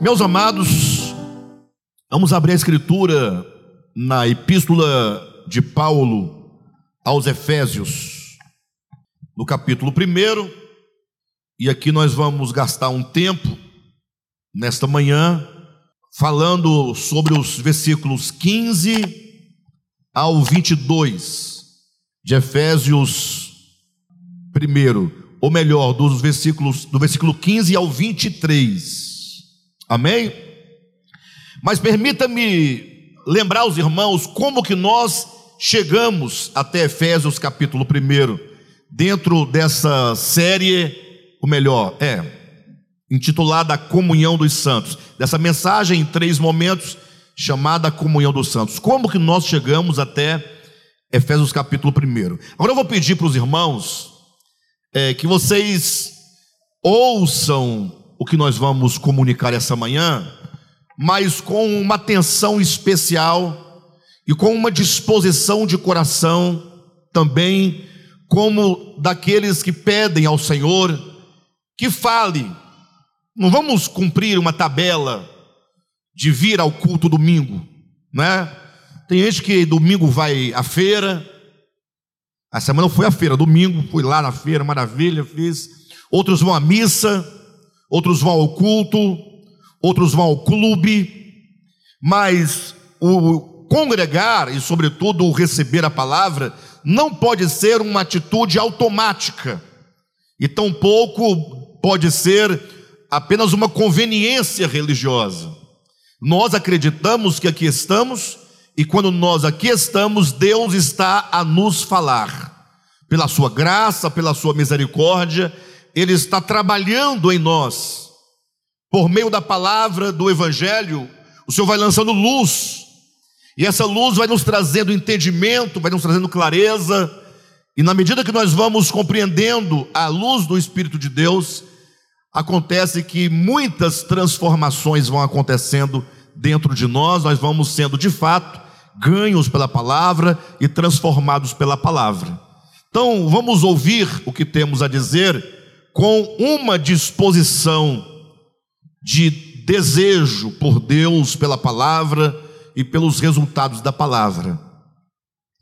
Meus amados, vamos abrir a escritura na epístola de Paulo aos Efésios, no capítulo 1, e aqui nós vamos gastar um tempo nesta manhã falando sobre os versículos 15 ao 22 de Efésios 1, ou melhor, dos versículos do versículo 15 ao 23. Amém? Mas permita-me lembrar os irmãos como que nós chegamos até Efésios capítulo 1, dentro dessa série, ou melhor, é, intitulada Comunhão dos Santos, dessa mensagem em três momentos, chamada Comunhão dos Santos. Como que nós chegamos até Efésios capítulo 1? Agora eu vou pedir para os irmãos é, que vocês ouçam o que nós vamos comunicar essa manhã, mas com uma atenção especial e com uma disposição de coração também, como daqueles que pedem ao Senhor que fale. Não vamos cumprir uma tabela de vir ao culto domingo, né? Tem gente que domingo vai à feira. A semana foi à feira, domingo fui lá na feira, maravilha, fiz. Outros vão à missa outros vão ao culto, outros vão ao clube, mas o congregar e, sobretudo, o receber a palavra não pode ser uma atitude automática, e tampouco pode ser apenas uma conveniência religiosa. Nós acreditamos que aqui estamos, e quando nós aqui estamos, Deus está a nos falar, pela Sua graça, pela Sua misericórdia ele está trabalhando em nós. Por meio da palavra do Evangelho, o Senhor vai lançando luz, e essa luz vai nos trazendo entendimento, vai nos trazendo clareza, e na medida que nós vamos compreendendo a luz do Espírito de Deus, acontece que muitas transformações vão acontecendo dentro de nós, nós vamos sendo de fato ganhos pela palavra e transformados pela palavra. Então, vamos ouvir o que temos a dizer com uma disposição de desejo por Deus, pela palavra e pelos resultados da palavra.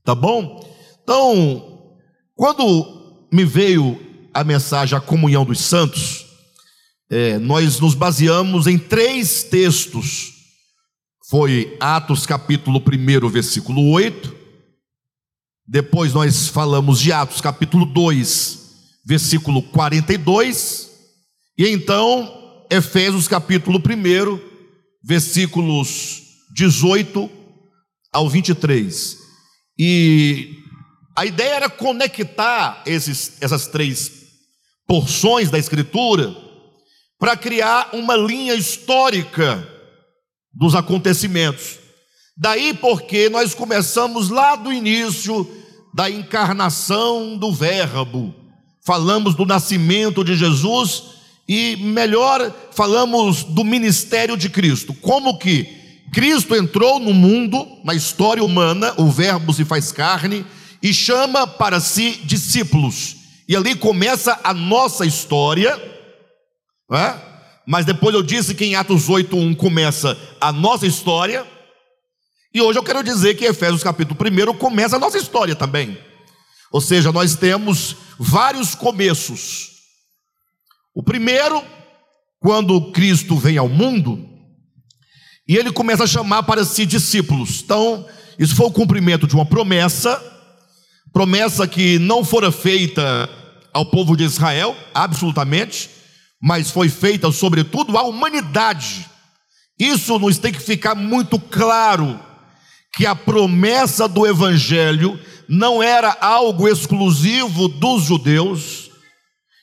Tá bom? Então, quando me veio a mensagem a comunhão dos santos, é, nós nos baseamos em três textos. Foi Atos capítulo 1, versículo 8. Depois nós falamos de Atos capítulo 2, versículo 42, e então Efésios capítulo 1, versículos 18 ao 23. E a ideia era conectar esses, essas três porções da Escritura para criar uma linha histórica dos acontecimentos. Daí porque nós começamos lá do início da encarnação do Verbo falamos do nascimento de Jesus e melhor falamos do ministério de Cristo. Como que Cristo entrou no mundo, na história humana, o Verbo se faz carne e chama para si discípulos. E ali começa a nossa história, né? mas depois eu disse que em Atos 8:1 começa a nossa história. E hoje eu quero dizer que Efésios capítulo 1 começa a nossa história também. Ou seja, nós temos vários começos. O primeiro, quando Cristo vem ao mundo, e ele começa a chamar para si discípulos. Então, isso foi o cumprimento de uma promessa, promessa que não fora feita ao povo de Israel, absolutamente, mas foi feita sobretudo à humanidade. Isso nos tem que ficar muito claro que a promessa do evangelho não era algo exclusivo dos judeus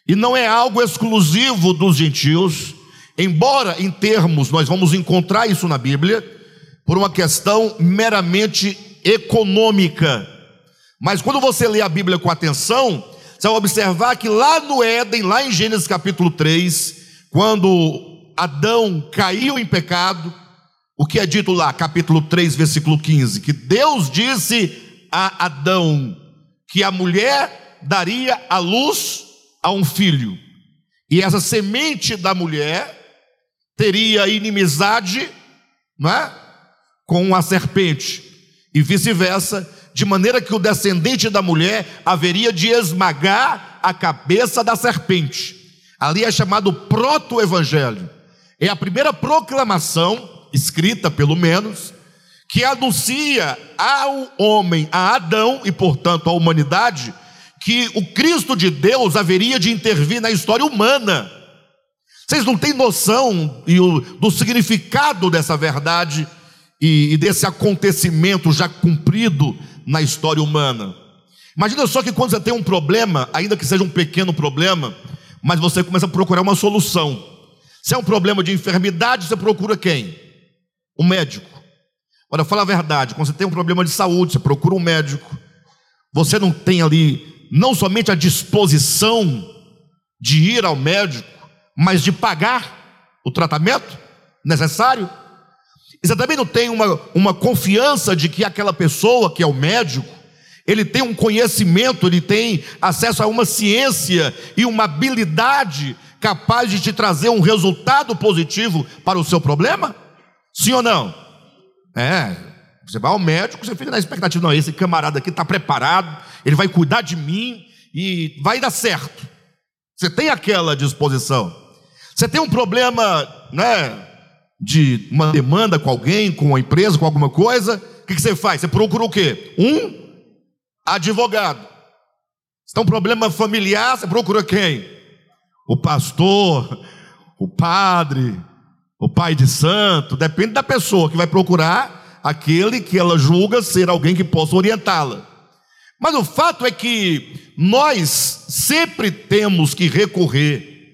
e não é algo exclusivo dos gentios, embora em termos nós vamos encontrar isso na Bíblia, por uma questão meramente econômica. Mas quando você lê a Bíblia com atenção, você vai observar que lá no Éden, lá em Gênesis capítulo 3, quando Adão caiu em pecado, o que é dito lá, capítulo 3, versículo 15? Que Deus disse a Adão que a mulher daria a luz a um filho, e essa semente da mulher teria inimizade, não é? Com a serpente, e vice-versa, de maneira que o descendente da mulher haveria de esmagar a cabeça da serpente. Ali é chamado proto-evangelho. É a primeira proclamação, escrita pelo menos, que anuncia ao homem, a Adão e, portanto, à humanidade, que o Cristo de Deus haveria de intervir na história humana. Vocês não têm noção do significado dessa verdade e desse acontecimento já cumprido na história humana. Imagina só que quando você tem um problema, ainda que seja um pequeno problema, mas você começa a procurar uma solução. Se é um problema de enfermidade, você procura quem? O médico. Olha, fala a verdade, quando você tem um problema de saúde, você procura um médico. Você não tem ali não somente a disposição de ir ao médico, mas de pagar o tratamento necessário. E você também não tem uma, uma confiança de que aquela pessoa que é o médico, ele tem um conhecimento, ele tem acesso a uma ciência e uma habilidade capaz de te trazer um resultado positivo para o seu problema? Sim ou não? É, você vai ao médico, você fica na expectativa, não, esse camarada aqui está preparado, ele vai cuidar de mim e vai dar certo. Você tem aquela disposição. Você tem um problema, né, de uma demanda com alguém, com uma empresa, com alguma coisa, o que, que você faz? Você procura o quê? Um advogado. Se tem um problema familiar, você procura quem? O pastor, o padre, o pai de santo, depende da pessoa que vai procurar aquele que ela julga ser alguém que possa orientá-la. Mas o fato é que nós sempre temos que recorrer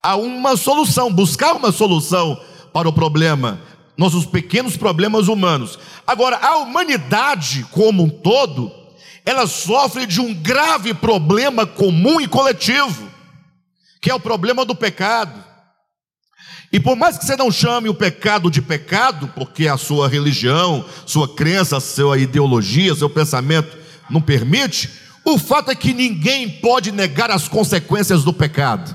a uma solução, buscar uma solução para o problema, nossos pequenos problemas humanos. Agora, a humanidade como um todo, ela sofre de um grave problema comum e coletivo, que é o problema do pecado. E por mais que você não chame o pecado de pecado, porque a sua religião, sua crença, sua ideologia, seu pensamento não permite, o fato é que ninguém pode negar as consequências do pecado.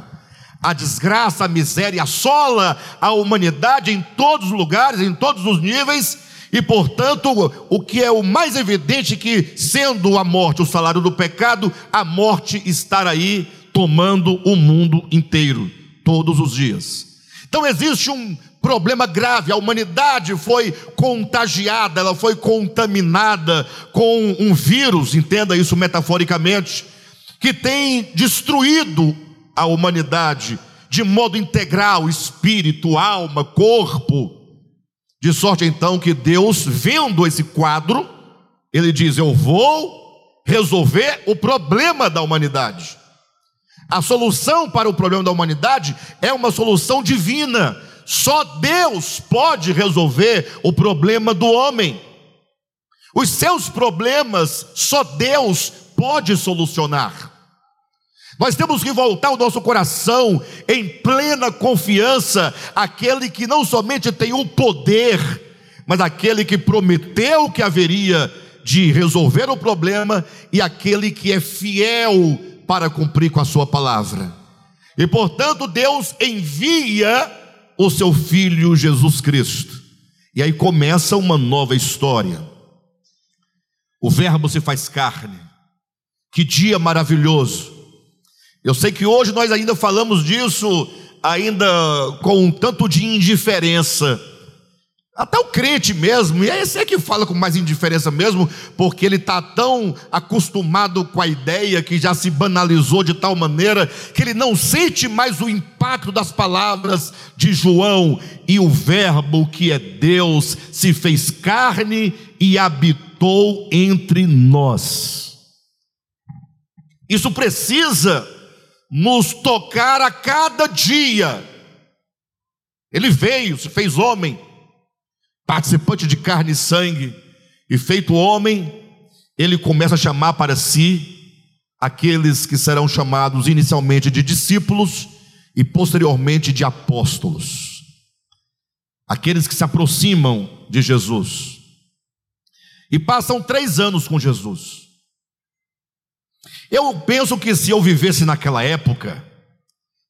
A desgraça, a miséria assola a humanidade em todos os lugares, em todos os níveis, e portanto, o que é o mais evidente que, sendo a morte o salário do pecado, a morte estar aí tomando o mundo inteiro, todos os dias. Então existe um problema grave. A humanidade foi contagiada, ela foi contaminada com um vírus, entenda isso metaforicamente, que tem destruído a humanidade de modo integral, espírito, alma, corpo. De sorte então que Deus, vendo esse quadro, ele diz: Eu vou resolver o problema da humanidade. A solução para o problema da humanidade é uma solução divina só Deus pode resolver o problema do homem. Os seus problemas, só Deus pode solucionar. Nós temos que voltar o nosso coração em plena confiança, aquele que não somente tem o poder, mas aquele que prometeu que haveria de resolver o problema e aquele que é fiel para cumprir com a sua palavra. E portanto, Deus envia o seu filho Jesus Cristo. E aí começa uma nova história. O Verbo se faz carne. Que dia maravilhoso. Eu sei que hoje nós ainda falamos disso, ainda com um tanto de indiferença até o crente mesmo, e é esse é que fala com mais indiferença mesmo, porque ele está tão acostumado com a ideia que já se banalizou de tal maneira que ele não sente mais o impacto das palavras de João. E o Verbo que é Deus se fez carne e habitou entre nós. Isso precisa nos tocar a cada dia. Ele veio, se fez homem participante de carne e sangue, e feito homem, ele começa a chamar para si aqueles que serão chamados inicialmente de discípulos e posteriormente de apóstolos. Aqueles que se aproximam de Jesus. E passam três anos com Jesus. Eu penso que se eu vivesse naquela época,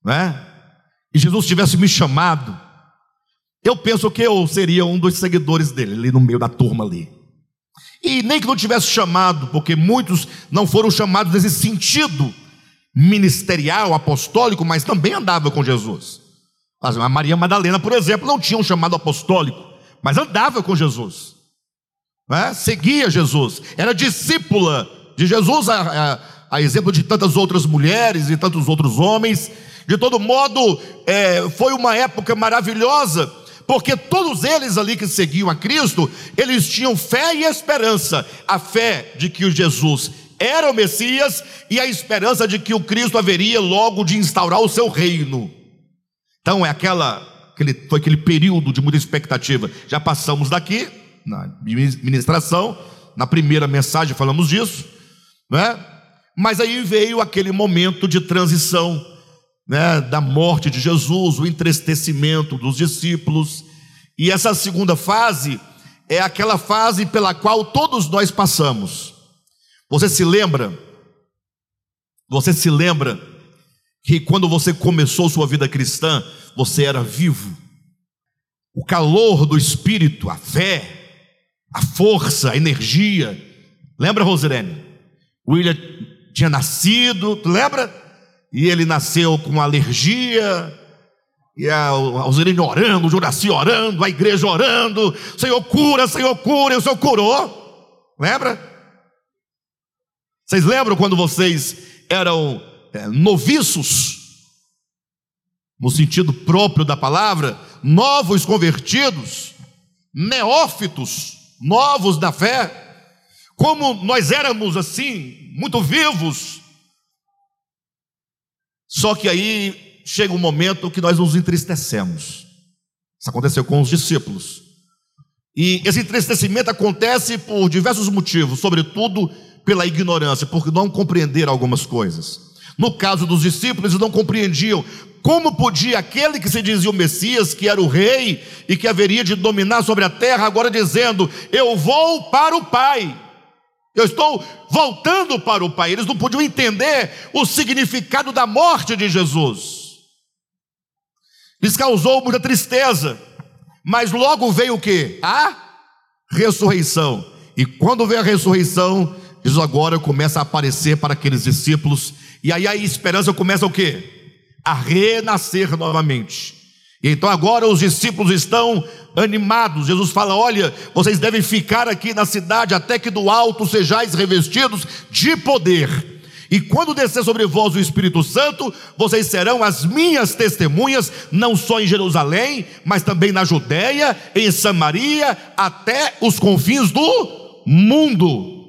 né, e Jesus tivesse me chamado, Eu penso que eu seria um dos seguidores dele, ali no meio da turma ali. E nem que não tivesse chamado, porque muitos não foram chamados nesse sentido ministerial, apostólico, mas também andava com Jesus. A Maria Madalena, por exemplo, não tinha um chamado apostólico, mas andava com Jesus, né? seguia Jesus, era discípula de Jesus, a, a, a, exemplo de tantas outras mulheres e tantos outros homens. De todo modo, é, foi uma época maravilhosa porque todos eles ali que seguiam a Cristo, eles tinham fé e esperança. A fé de que o Jesus era o Messias e a esperança de que o Cristo haveria logo de instaurar o seu reino. Então é aquela, aquele, foi aquele período de muita expectativa. Já passamos daqui na ministração, na primeira mensagem falamos disso, né? Mas aí veio aquele momento de transição né, da morte de Jesus, o entristecimento dos discípulos. E essa segunda fase é aquela fase pela qual todos nós passamos. Você se lembra? Você se lembra que quando você começou sua vida cristã, você era vivo? O calor do espírito, a fé, a força, a energia. Lembra, Rosirene? William tinha nascido, lembra? E ele nasceu com alergia, e a Alzirene orando, o Juraci orando, a igreja orando, Senhor cura, Senhor cura, e o Senhor curou, lembra? Vocês lembram quando vocês eram é, noviços, no sentido próprio da palavra, novos convertidos, neófitos, novos da fé, como nós éramos assim, muito vivos, só que aí chega um momento que nós nos entristecemos. Isso aconteceu com os discípulos. E esse entristecimento acontece por diversos motivos, sobretudo pela ignorância, por não compreender algumas coisas. No caso dos discípulos, eles não compreendiam como podia aquele que se dizia o Messias, que era o rei e que haveria de dominar sobre a terra, agora dizendo: Eu vou para o Pai. Eu estou voltando para o Pai. Eles não podiam entender o significado da morte de Jesus. Lhes causou muita tristeza. Mas logo veio o que? A ressurreição. E quando veio a ressurreição, Jesus agora começa a aparecer para aqueles discípulos. E aí a esperança começa o que? A renascer novamente. E então agora os discípulos estão animados. Jesus fala: Olha, vocês devem ficar aqui na cidade até que do alto sejais revestidos de poder. E quando descer sobre vós o Espírito Santo, vocês serão as minhas testemunhas, não só em Jerusalém, mas também na Judéia, em Samaria, até os confins do mundo.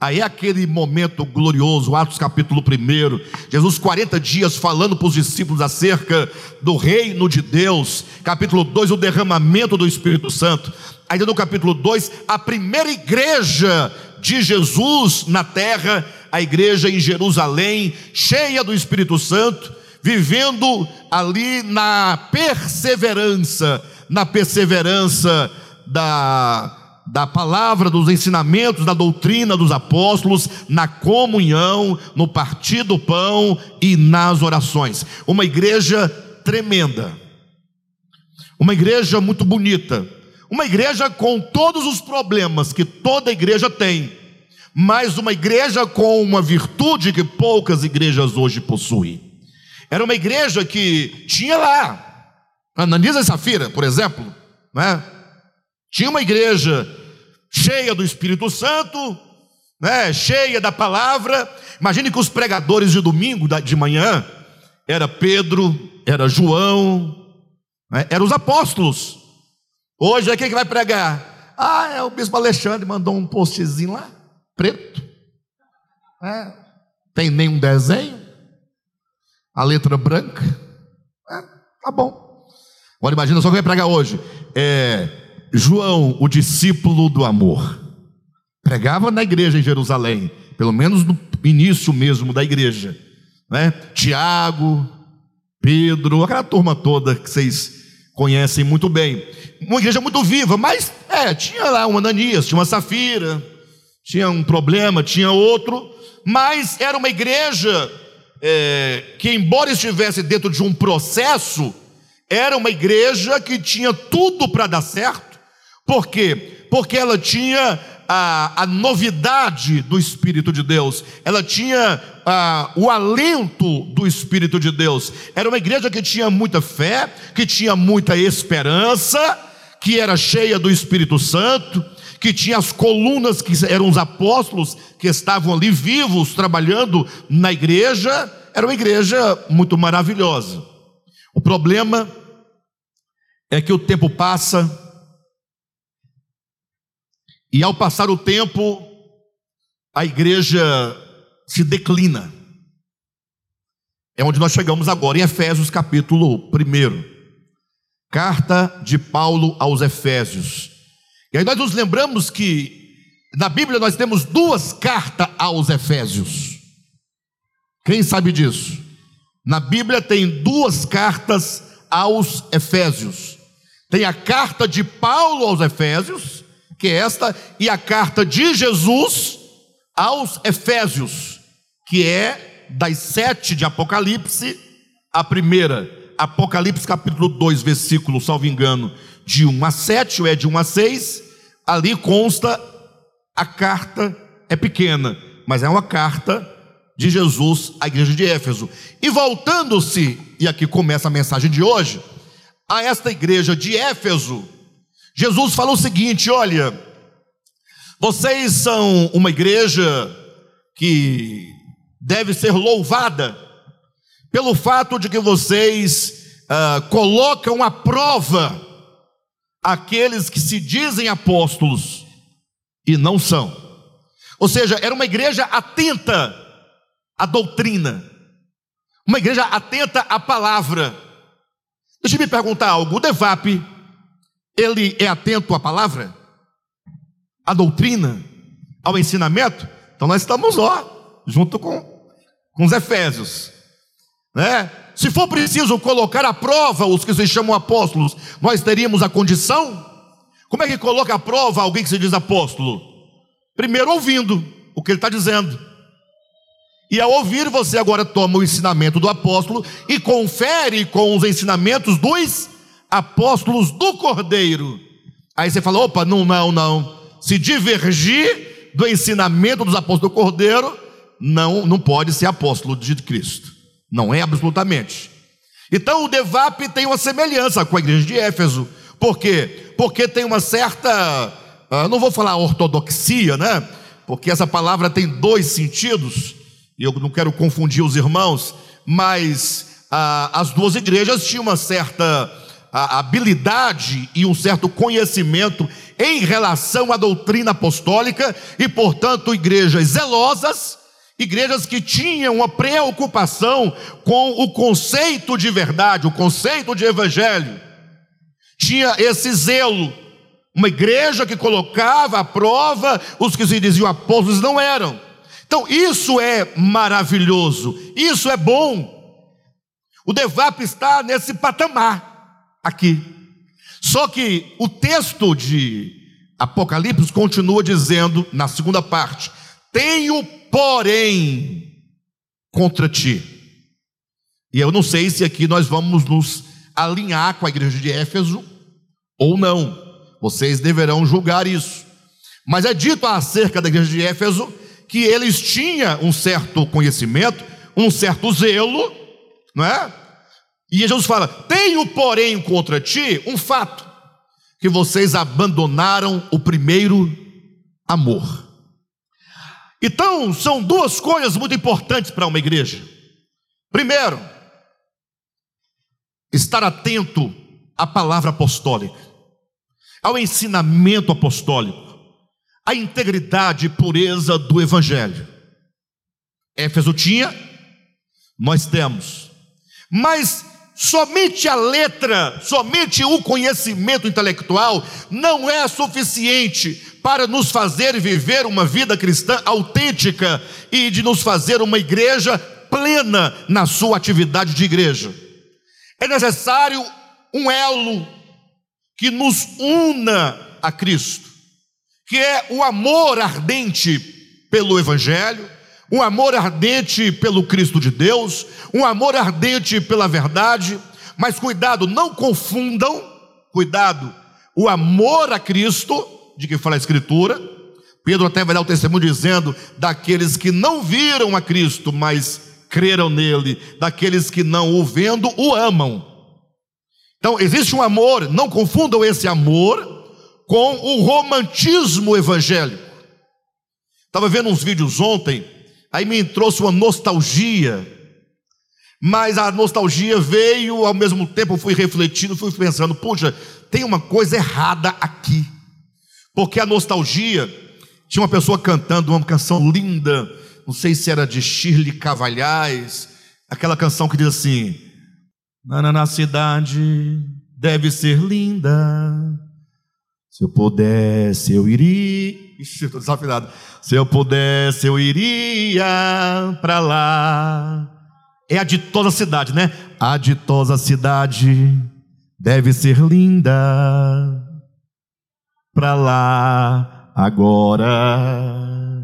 Aí é aquele momento glorioso, Atos capítulo 1, Jesus 40 dias falando para os discípulos acerca do reino de Deus, capítulo 2, o derramamento do Espírito Santo, ainda no capítulo 2, a primeira igreja de Jesus na terra, a igreja em Jerusalém, cheia do Espírito Santo, vivendo ali na perseverança, na perseverança da da palavra, dos ensinamentos, da doutrina dos apóstolos, na comunhão, no partir do pão e nas orações. Uma igreja tremenda, uma igreja muito bonita, uma igreja com todos os problemas que toda igreja tem, mas uma igreja com uma virtude que poucas igrejas hoje possuem. Era uma igreja que tinha lá, Ananias e Safira, por exemplo, né? tinha uma igreja cheia do Espírito Santo, né, cheia da palavra. Imagine que os pregadores de domingo de manhã era Pedro, era João, né, eram os apóstolos. Hoje é quem que vai pregar? Ah, é o bispo Alexandre mandou um postzinho lá, preto. É, tem nenhum desenho, a letra branca. É, tá bom. Agora imagina só quem vai pregar hoje. É João, o discípulo do amor, pregava na igreja em Jerusalém, pelo menos no início mesmo da igreja, né? Tiago, Pedro, aquela turma toda que vocês conhecem muito bem. Uma igreja muito viva, mas é, tinha lá um Ananias, tinha uma Safira, tinha um problema, tinha outro, mas era uma igreja é, que, embora estivesse dentro de um processo, era uma igreja que tinha tudo para dar certo. Por quê? Porque ela tinha a, a novidade do Espírito de Deus, ela tinha a, o alento do Espírito de Deus. Era uma igreja que tinha muita fé, que tinha muita esperança, que era cheia do Espírito Santo, que tinha as colunas que eram os apóstolos que estavam ali vivos, trabalhando na igreja. Era uma igreja muito maravilhosa. O problema é que o tempo passa, e ao passar o tempo, a igreja se declina. É onde nós chegamos agora, em Efésios capítulo 1. Carta de Paulo aos Efésios. E aí nós nos lembramos que na Bíblia nós temos duas cartas aos Efésios. Quem sabe disso? Na Bíblia tem duas cartas aos Efésios. Tem a carta de Paulo aos Efésios, que é esta, e a carta de Jesus aos Efésios, que é das sete de Apocalipse, a primeira, Apocalipse capítulo 2, versículo, salvo engano, de 1 a 7, ou é de 1 a 6, ali consta a carta é pequena, mas é uma carta de Jesus à igreja de Éfeso. E voltando-se, e aqui começa a mensagem de hoje, a esta igreja de Éfeso, Jesus falou o seguinte: olha, vocês são uma igreja que deve ser louvada pelo fato de que vocês ah, colocam à prova aqueles que se dizem apóstolos e não são. Ou seja, era uma igreja atenta à doutrina, uma igreja atenta à palavra. Deixa eu me perguntar algo: o Devap, ele é atento à palavra, à doutrina, ao ensinamento? Então nós estamos ó, junto com, com os Efésios, né? Se for preciso colocar à prova os que se chamam apóstolos, nós teríamos a condição? Como é que coloca à prova alguém que se diz apóstolo? Primeiro ouvindo o que ele está dizendo. E ao ouvir, você agora toma o ensinamento do apóstolo e confere com os ensinamentos dos apóstolos do Cordeiro. Aí você fala: opa, não, não, não. Se divergir do ensinamento dos apóstolos do Cordeiro, não, não pode ser apóstolo de Cristo. Não é absolutamente. Então o Devap tem uma semelhança com a igreja de Éfeso. Por quê? Porque tem uma certa, uh, não vou falar ortodoxia, né? Porque essa palavra tem dois sentidos, e eu não quero confundir os irmãos, mas uh, as duas igrejas tinham uma certa uh, habilidade e um certo conhecimento em relação à doutrina apostólica, e portanto, igrejas zelosas Igrejas que tinham uma preocupação com o conceito de verdade, o conceito de evangelho. Tinha esse zelo. Uma igreja que colocava à prova os que se diziam apóstolos não eram. Então, isso é maravilhoso, isso é bom. O Devap está nesse patamar aqui. Só que o texto de Apocalipse continua dizendo, na segunda parte: Tenho porém, contra ti. E eu não sei se aqui nós vamos nos alinhar com a igreja de Éfeso ou não. Vocês deverão julgar isso. Mas é dito acerca da igreja de Éfeso que eles tinham um certo conhecimento, um certo zelo, não é? E Jesus fala: Tenho, porém, contra ti um fato, que vocês abandonaram o primeiro amor. Então, são duas coisas muito importantes para uma igreja. Primeiro, estar atento à palavra apostólica, ao ensinamento apostólico, à integridade e pureza do evangelho. Éfeso tinha, nós temos. Mas somente a letra, somente o conhecimento intelectual não é suficiente para nos fazer viver uma vida cristã autêntica e de nos fazer uma igreja plena na sua atividade de igreja. É necessário um elo que nos una a Cristo, que é o amor ardente pelo Evangelho, um amor ardente pelo Cristo de Deus, um amor ardente pela verdade, Mas cuidado, não confundam, cuidado, o amor a Cristo, de que fala a Escritura. Pedro até vai dar o testemunho dizendo: daqueles que não viram a Cristo, mas creram nele, daqueles que não o vendo, o amam. Então, existe um amor, não confundam esse amor com o romantismo evangélico. Estava vendo uns vídeos ontem, aí me trouxe uma nostalgia, mas a nostalgia veio, ao mesmo tempo fui refletindo, fui pensando, puxa, tem uma coisa errada aqui, porque a nostalgia, tinha uma pessoa cantando uma canção linda, não sei se era de Shirley Cavalhais, aquela canção que diz assim: na cidade deve ser linda. Se eu pudesse, eu iria. Ixi, estou desafinado. Se eu pudesse, eu iria para lá. É a ditosa cidade, né? A ditosa cidade deve ser linda. Para lá agora.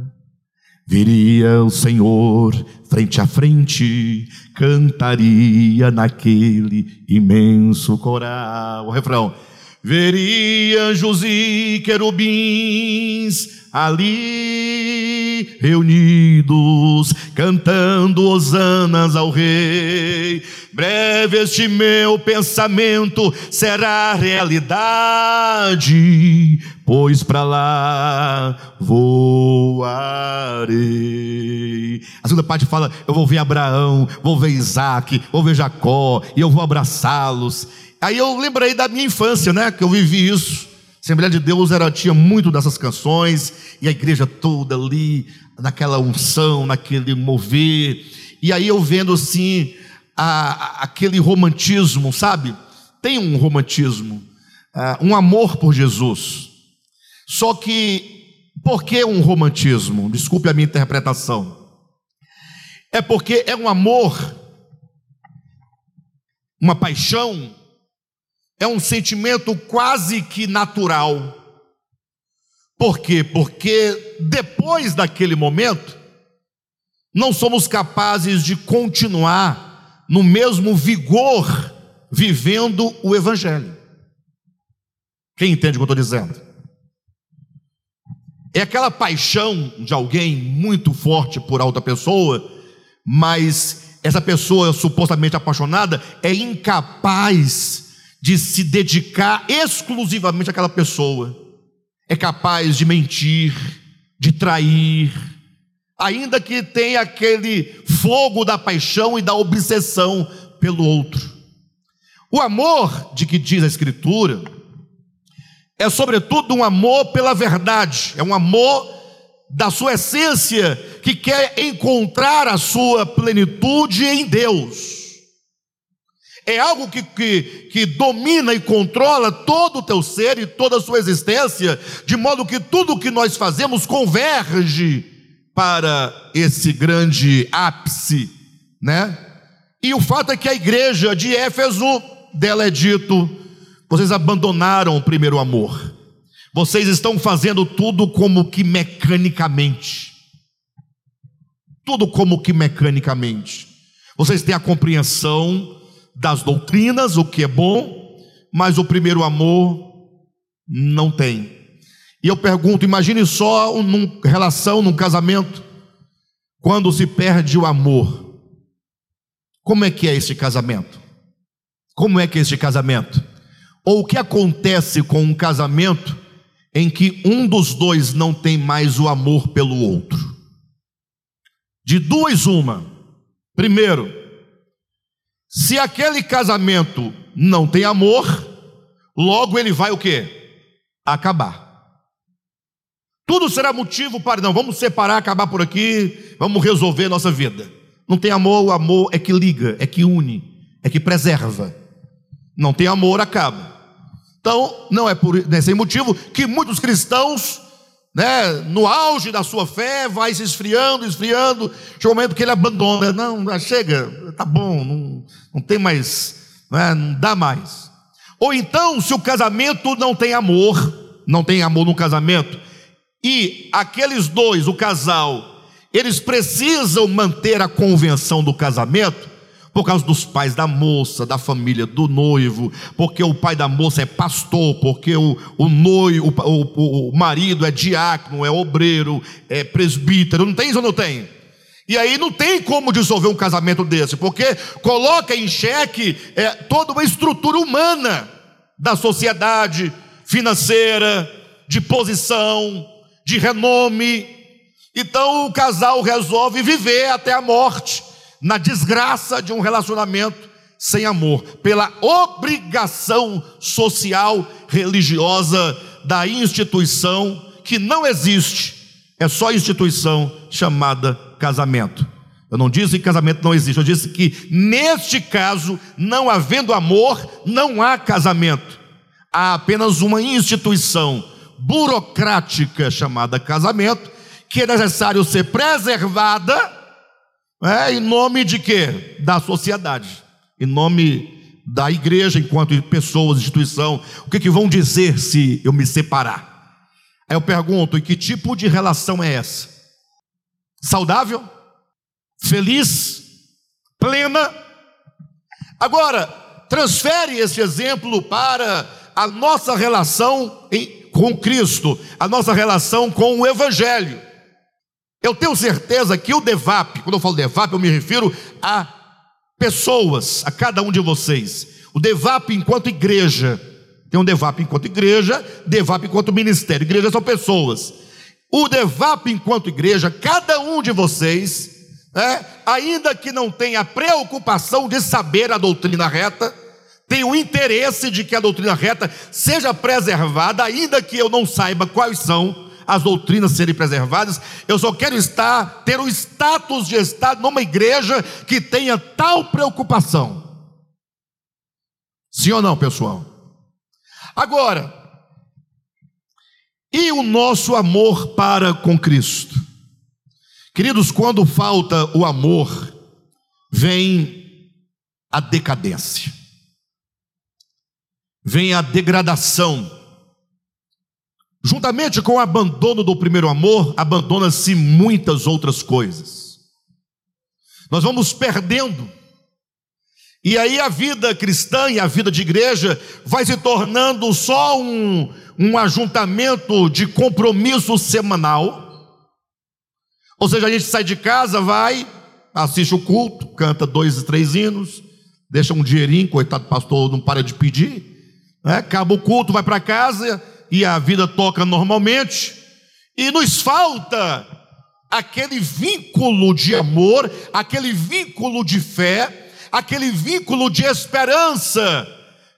Viria o Senhor frente a frente, cantaria naquele imenso coral. O refrão. Veria anjos e querubins ali reunidos, cantando hosanas ao Rei. Breve este meu pensamento será realidade, pois para lá voarei. A segunda parte fala: Eu vou ver Abraão, vou ver Isaac, vou ver Jacó, e eu vou abraçá-los. Aí eu lembrei da minha infância, né? Que eu vivi isso. A Assembleia de Deus era, tinha muito dessas canções, e a igreja toda ali, naquela unção, naquele mover. E aí eu vendo assim, a, aquele romantismo, sabe? Tem um romantismo, uh, um amor por Jesus. Só que, por que um romantismo? Desculpe a minha interpretação. É porque é um amor, uma paixão é um sentimento quase que natural. Por quê? Porque depois daquele momento, não somos capazes de continuar no mesmo vigor vivendo o Evangelho. Quem entende o que eu estou dizendo? É aquela paixão de alguém muito forte por outra pessoa, mas essa pessoa supostamente apaixonada é incapaz de se dedicar exclusivamente àquela pessoa. É capaz de mentir, de trair, ainda que tenha aquele fogo da paixão e da obsessão pelo outro. O amor de que diz a Escritura é, sobretudo, um amor pela verdade, é um amor da sua essência que quer encontrar a sua plenitude em Deus é algo que, que, que domina e controla todo o teu ser e toda a sua existência, de modo que tudo o que nós fazemos converge para esse grande ápice, né? E o fato é que a igreja de Éfeso, dela é dito, vocês abandonaram o primeiro amor. Vocês estão fazendo tudo como que mecanicamente. Tudo como que mecanicamente. Vocês têm a compreensão das doutrinas, o que é bom, mas o primeiro amor não tem. E eu pergunto: imagine só numa relação, num casamento, quando se perde o amor. Como é que é esse casamento? Como é que é esse casamento? Ou o que acontece com um casamento em que um dos dois não tem mais o amor pelo outro? De duas, uma. Primeiro, se aquele casamento não tem amor, logo ele vai o quê? Acabar. Tudo será motivo para não, vamos separar, acabar por aqui, vamos resolver nossa vida. Não tem amor, o amor é que liga, é que une, é que preserva. Não tem amor, acaba. Então, não é por nesse motivo que muitos cristãos né, no auge da sua fé, vai se esfriando, esfriando, chega um momento que ele abandona, não, chega, tá bom, não, não tem mais, né, não dá mais. Ou então, se o casamento não tem amor, não tem amor no casamento, e aqueles dois, o casal, eles precisam manter a convenção do casamento, por causa dos pais da moça, da família do noivo, porque o pai da moça é pastor, porque o, o noivo, o, o, o marido é diácono, é obreiro, é presbítero, não tem isso ou não tem? E aí não tem como dissolver um casamento desse, porque coloca em xeque é, toda uma estrutura humana da sociedade, financeira, de posição, de renome. Então o casal resolve viver até a morte na desgraça de um relacionamento sem amor, pela obrigação social religiosa da instituição que não existe, é só instituição chamada casamento. Eu não disse que casamento não existe, eu disse que neste caso, não havendo amor, não há casamento. Há apenas uma instituição burocrática chamada casamento, que é necessário ser preservada é, em nome de quê? Da sociedade. Em nome da igreja, enquanto pessoas, instituição. O que, que vão dizer se eu me separar? Aí eu pergunto: e que tipo de relação é essa? Saudável? Feliz? Plena? Agora, transfere esse exemplo para a nossa relação em, com Cristo, a nossa relação com o Evangelho. Eu tenho certeza que o DEVAP, quando eu falo DEVAP, eu me refiro a pessoas, a cada um de vocês. O DEVAP enquanto igreja. Tem um DEVAP enquanto igreja, DEVAP enquanto ministério. Igreja são pessoas. O DEVAP enquanto igreja, cada um de vocês, é, ainda que não tenha preocupação de saber a doutrina reta, tem o interesse de que a doutrina reta seja preservada, ainda que eu não saiba quais são as doutrinas serem preservadas. Eu só quero estar, ter o status de estar numa igreja que tenha tal preocupação. Sim ou não, pessoal? Agora, e o nosso amor para com Cristo? Queridos, quando falta o amor, vem a decadência, vem a degradação Juntamente com o abandono do primeiro amor, abandona-se muitas outras coisas. Nós vamos perdendo. E aí a vida cristã e a vida de igreja vai se tornando só um, um ajuntamento de compromisso semanal. Ou seja, a gente sai de casa, vai, assiste o culto, canta dois, três hinos, deixa um dinheirinho, coitado pastor, não para de pedir. Né? Acaba o culto, vai para casa e a vida toca normalmente, e nos falta aquele vínculo de amor, aquele vínculo de fé, aquele vínculo de esperança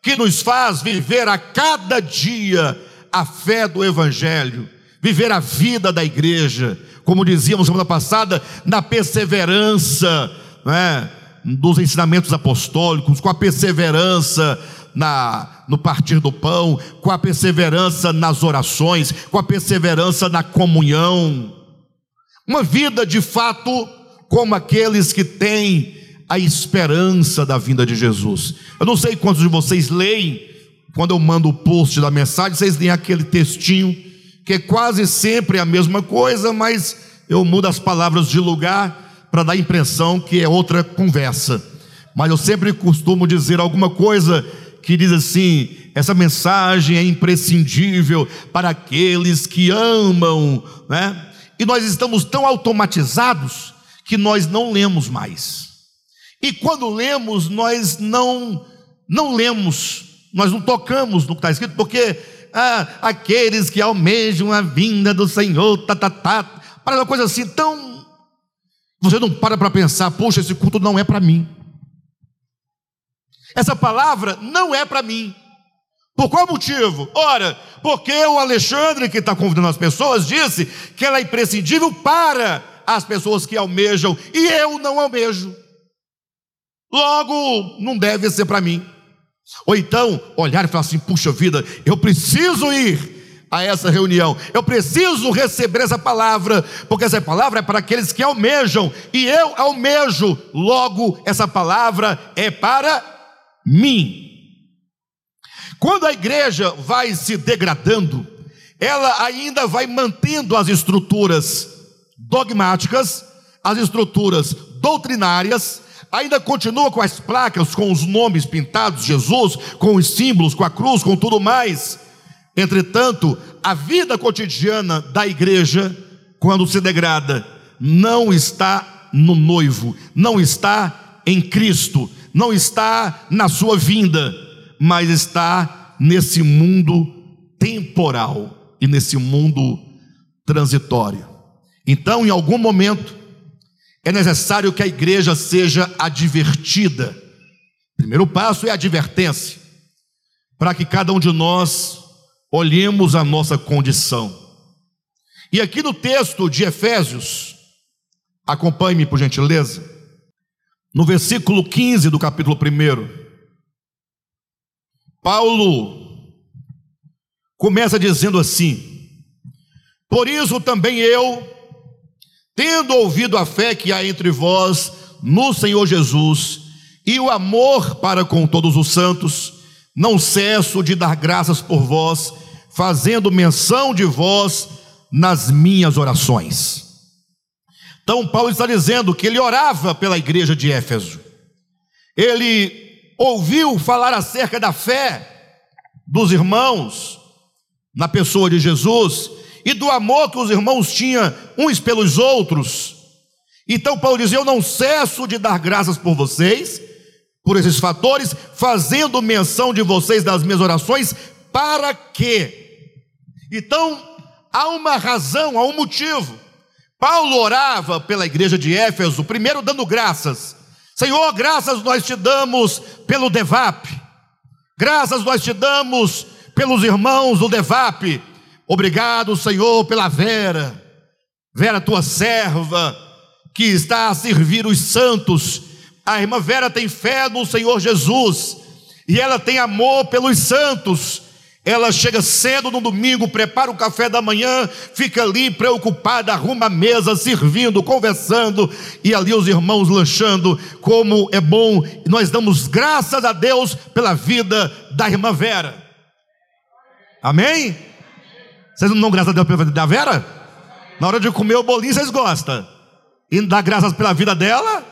que nos faz viver a cada dia a fé do Evangelho, viver a vida da igreja, como dizíamos semana passada, na perseverança né, dos ensinamentos apostólicos, com a perseverança na, no partir do pão, com a perseverança nas orações, com a perseverança na comunhão. Uma vida de fato como aqueles que têm a esperança da vinda de Jesus. Eu não sei quantos de vocês leem, quando eu mando o post da mensagem, vocês leem aquele textinho, que é quase sempre a mesma coisa, mas eu mudo as palavras de lugar para dar a impressão que é outra conversa. Mas eu sempre costumo dizer alguma coisa que diz assim: essa mensagem é imprescindível para aqueles que amam, né? E nós estamos tão automatizados que nós não lemos mais. E quando lemos, nós não não lemos, nós não tocamos no que está escrito, porque ah, aqueles que almejam a vinda do Senhor, tá, tá, tá, para uma coisa assim tão. Você não para para pensar, poxa, esse culto não é para mim. Essa palavra não é para mim. Por qual motivo? Ora, porque o Alexandre, que está convidando as pessoas, disse que ela é imprescindível para as pessoas que almejam, e eu não almejo. Logo, não deve ser para mim. Ou então, olhar e falar assim: puxa vida, eu preciso ir a essa reunião, eu preciso receber essa palavra, porque essa palavra é para aqueles que almejam, e eu almejo, logo, essa palavra é para mim. Quando a igreja vai se degradando, ela ainda vai mantendo as estruturas dogmáticas, as estruturas doutrinárias, ainda continua com as placas, com os nomes pintados, Jesus, com os símbolos, com a cruz, com tudo mais. Entretanto, a vida cotidiana da igreja, quando se degrada, não está no noivo, não está em Cristo, não está na sua vinda, mas está nesse mundo temporal e nesse mundo transitório. Então, em algum momento, é necessário que a igreja seja advertida. O primeiro passo é a advertência, para que cada um de nós olhemos a nossa condição. E aqui no texto de Efésios, acompanhe-me por gentileza, no versículo 15 do capítulo 1, Paulo começa dizendo assim: Por isso também eu, tendo ouvido a fé que há entre vós no Senhor Jesus e o amor para com todos os santos, não cesso de dar graças por vós, fazendo menção de vós nas minhas orações. Então, Paulo está dizendo que ele orava pela igreja de Éfeso, ele ouviu falar acerca da fé dos irmãos na pessoa de Jesus e do amor que os irmãos tinham uns pelos outros. Então, Paulo diz: Eu não cesso de dar graças por vocês, por esses fatores, fazendo menção de vocês das minhas orações, para que. Então, há uma razão, há um motivo. Paulo orava pela igreja de Éfeso, primeiro dando graças. Senhor, graças nós te damos pelo Devap. Graças nós te damos pelos irmãos do Devap. Obrigado, Senhor, pela Vera. Vera, tua serva, que está a servir os santos a irmã Vera tem fé no Senhor Jesus e ela tem amor pelos santos. Ela chega cedo no domingo, prepara o café da manhã, fica ali preocupada, arruma a mesa, servindo, conversando, e ali os irmãos lanchando, como é bom. Nós damos graças a Deus pela vida da irmã Vera. Amém? Vocês não dão graças a Deus pela vida da Vera? Na hora de comer o bolinho, vocês gostam. E dá graças pela vida dela?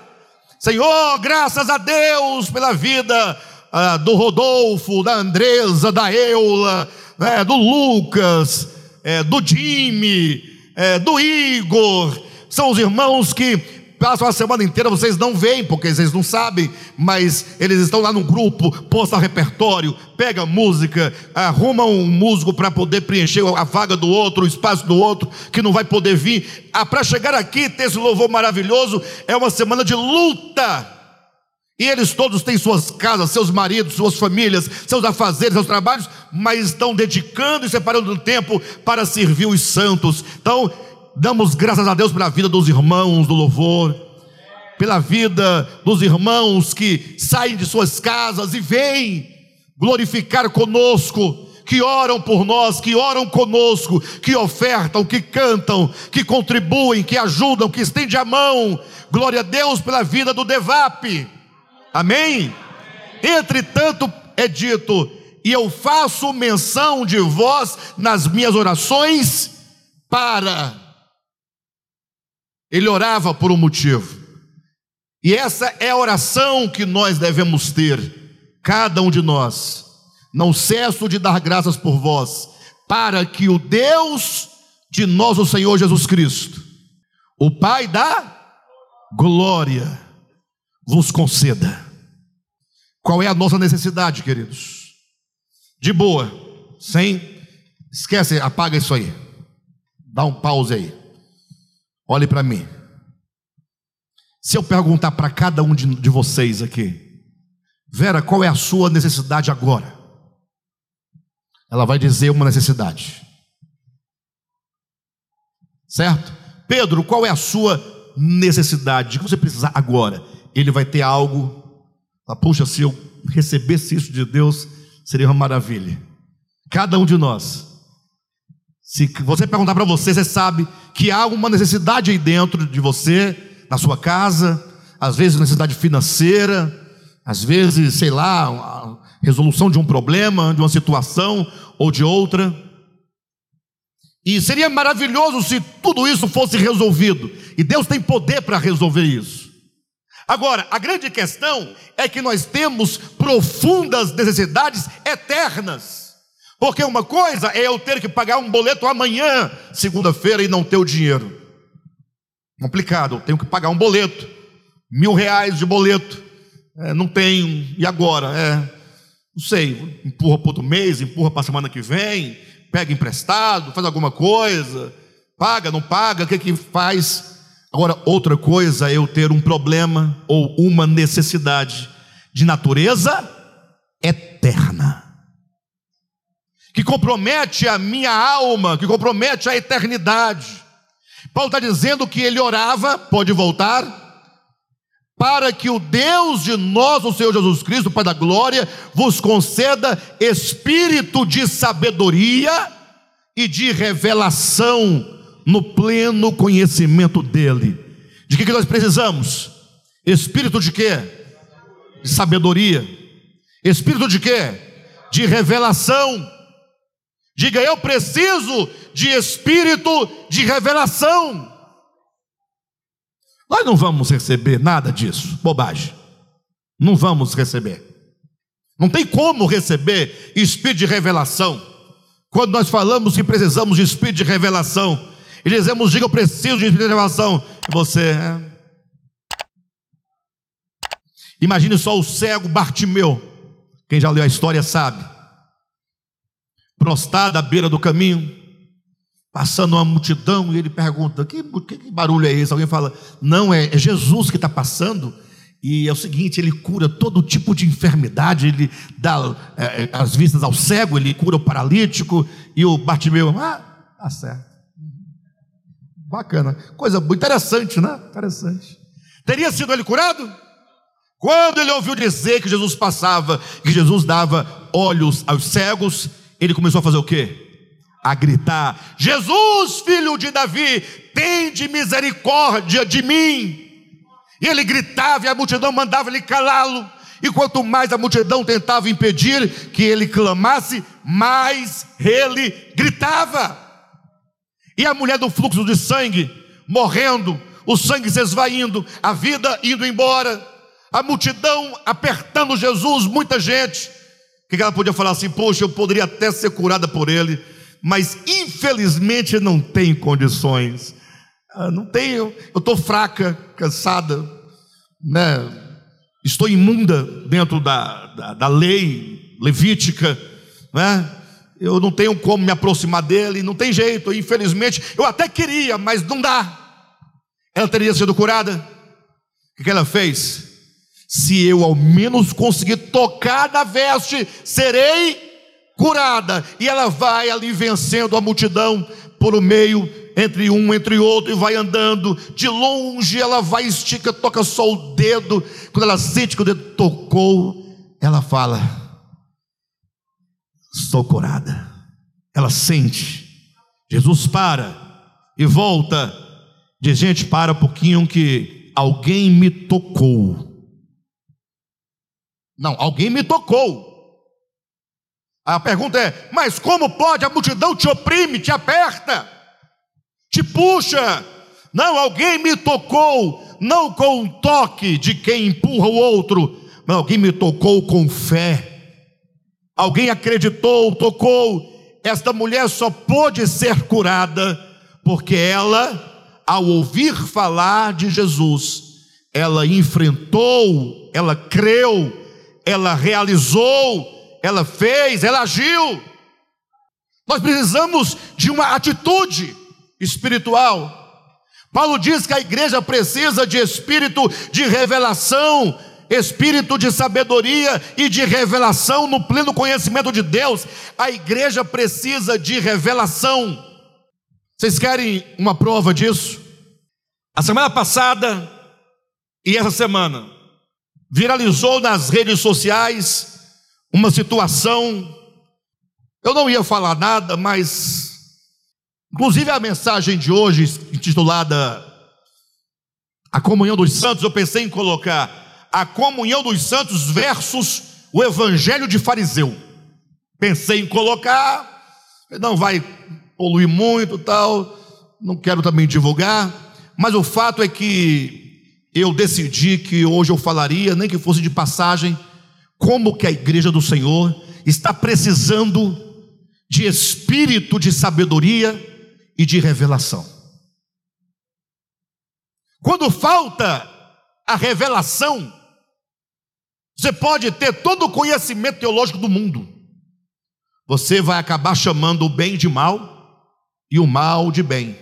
Senhor, graças a Deus pela vida ah, do Rodolfo, da Andresa, da Eula, né, do Lucas, é, do Jimmy, é, do Igor. São os irmãos que passam a semana inteira, vocês não veem, porque vocês não sabem, mas eles estão lá no grupo, posta repertório, pega música, arruma um músico para poder preencher a vaga do outro, o espaço do outro, que não vai poder vir. Ah, para chegar aqui, ter esse louvor maravilhoso, é uma semana de luta. E eles todos têm suas casas, seus maridos, suas famílias, seus afazeres, seus trabalhos, mas estão dedicando e separando tempo para servir os santos. Então, damos graças a Deus pela vida dos irmãos do louvor, pela vida dos irmãos que saem de suas casas e vêm glorificar conosco, que oram por nós, que oram conosco, que ofertam, que cantam, que contribuem, que ajudam, que estendem a mão. Glória a Deus pela vida do Devap. Amém? Entretanto, é dito, e eu faço menção de vós nas minhas orações para ele orava por um motivo. E essa é a oração que nós devemos ter, cada um de nós. Não cesso de dar graças por vós, para que o Deus de nosso Senhor Jesus Cristo, o Pai da glória, vos conceda. Qual é a nossa necessidade, queridos? De boa, sem. Esquece, apaga isso aí. Dá um pause aí. Olhe para mim. Se eu perguntar para cada um de, de vocês aqui, Vera, qual é a sua necessidade agora? Ela vai dizer uma necessidade. Certo? Pedro, qual é a sua necessidade? O que você precisa agora? Ele vai ter algo. Ah, puxa, se eu recebesse isso de Deus, seria uma maravilha. Cada um de nós. Se você perguntar para você, você sabe que há uma necessidade aí dentro de você, na sua casa, às vezes necessidade financeira, às vezes, sei lá, resolução de um problema, de uma situação ou de outra. E seria maravilhoso se tudo isso fosse resolvido. E Deus tem poder para resolver isso. Agora, a grande questão é que nós temos profundas necessidades eternas. Porque uma coisa é eu ter que pagar um boleto amanhã, segunda-feira, e não ter o dinheiro. Complicado, eu tenho que pagar um boleto, mil reais de boleto. É, não tenho, e agora? É, não sei, empurra para outro mês, empurra para a semana que vem, pega emprestado, faz alguma coisa, paga, não paga, o que que faz? Agora, outra coisa é eu ter um problema ou uma necessidade de natureza eterna, que compromete a minha alma, que compromete a eternidade. Paulo está dizendo que ele orava, pode voltar, para que o Deus de nosso Senhor Jesus Cristo, Pai da glória, vos conceda espírito de sabedoria e de revelação no pleno conhecimento dele. De que, que nós precisamos? Espírito de quê? De sabedoria. Espírito de quê? De revelação. Diga, eu preciso de espírito de revelação. Nós não vamos receber nada disso, bobagem. Não vamos receber. Não tem como receber espírito de revelação. Quando nós falamos que precisamos de espírito de revelação, e dizemos, diga, eu preciso de revelação. Você. É. Imagine só o cego Bartimeu. Quem já leu a história sabe. Prostrado à beira do caminho, passando uma multidão, e ele pergunta: que, que barulho é esse? Alguém fala: Não, é, é Jesus que está passando. E é o seguinte: ele cura todo tipo de enfermidade, ele dá é, é as vistas ao cego, ele cura o paralítico, e o Bartimeu, ah, tá certo. Bacana. Coisa interessante, né? Interessante. Teria sido ele curado? Quando ele ouviu dizer que Jesus passava, que Jesus dava olhos aos cegos, ele começou a fazer o quê? A gritar: Jesus, filho de Davi, tem de misericórdia de mim. E ele gritava e a multidão mandava ele calá-lo. E quanto mais a multidão tentava impedir que ele clamasse, mais ele gritava. E a mulher do fluxo de sangue morrendo, o sangue se esvaindo, a vida indo embora, a multidão apertando Jesus, muita gente. Que ela podia falar assim? Poxa, eu poderia até ser curada por ele, mas infelizmente não tem condições. Ah, não tenho, eu estou fraca, cansada, né? estou imunda dentro da, da, da lei levítica, né? eu não tenho como me aproximar dele, não tem jeito, infelizmente, eu até queria, mas não dá. Ela teria sido curada. O que ela fez? Se eu ao menos conseguir tocar na veste, serei curada. E ela vai ali vencendo a multidão por meio, entre um, entre outro, e vai andando. De longe ela vai, estica, toca só o dedo. Quando ela sente que o dedo tocou, ela fala: Estou curada. Ela sente. Jesus para e volta. Diz: Gente, para um pouquinho que alguém me tocou. Não, alguém me tocou. A pergunta é: mas como pode? A multidão te oprime, te aperta, te puxa. Não, alguém me tocou, não com um toque de quem empurra o outro, mas alguém me tocou com fé. Alguém acreditou, tocou. Esta mulher só pôde ser curada porque ela, ao ouvir falar de Jesus, ela enfrentou, ela creu, ela realizou, ela fez, ela agiu. Nós precisamos de uma atitude espiritual. Paulo diz que a igreja precisa de espírito de revelação, espírito de sabedoria e de revelação no pleno conhecimento de Deus. A igreja precisa de revelação. Vocês querem uma prova disso? A semana passada e essa semana viralizou nas redes sociais uma situação. Eu não ia falar nada, mas inclusive a mensagem de hoje intitulada A Comunhão dos Santos, eu pensei em colocar a comunhão dos santos versus o evangelho de fariseu. Pensei em colocar, não vai poluir muito, tal, não quero também divulgar, mas o fato é que eu decidi que hoje eu falaria, nem que fosse de passagem, como que a igreja do Senhor está precisando de espírito de sabedoria e de revelação. Quando falta a revelação, você pode ter todo o conhecimento teológico do mundo, você vai acabar chamando o bem de mal e o mal de bem.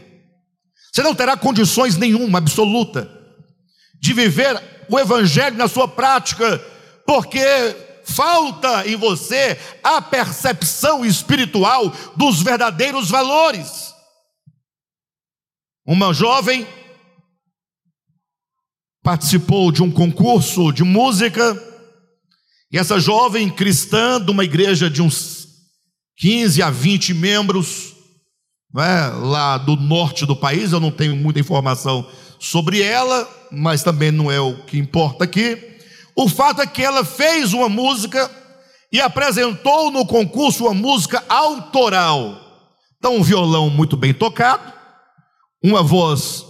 Você não terá condições nenhuma absoluta de viver o evangelho na sua prática, porque falta em você a percepção espiritual dos verdadeiros valores. Uma jovem participou de um concurso de música, e essa jovem cristã de uma igreja de uns 15 a 20 membros, né, lá do norte do país, eu não tenho muita informação sobre ela, mas também não é o que importa aqui. O fato é que ela fez uma música e apresentou no concurso uma música autoral. Então, um violão muito bem tocado, uma voz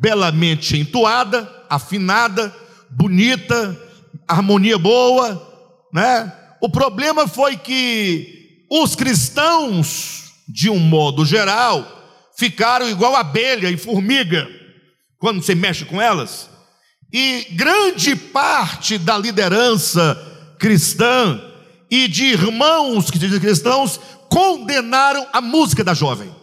belamente entoada, afinada, bonita, harmonia boa, né? O problema foi que os cristãos, de um modo geral, ficaram igual abelha e formiga quando você mexe com elas. E grande parte da liderança cristã e de irmãos que dizem cristãos condenaram a música da jovem.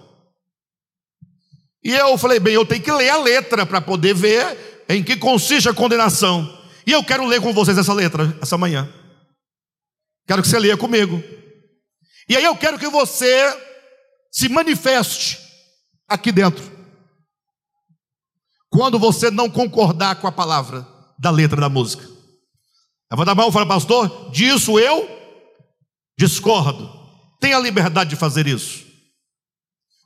E eu falei, bem, eu tenho que ler a letra para poder ver em que consiste a condenação. E eu quero ler com vocês essa letra essa manhã. Quero que você leia comigo. E aí eu quero que você se manifeste aqui dentro quando você não concordar com a palavra da letra da música. Levanta a mão e fala, pastor, disso eu discordo. Tem a liberdade de fazer isso.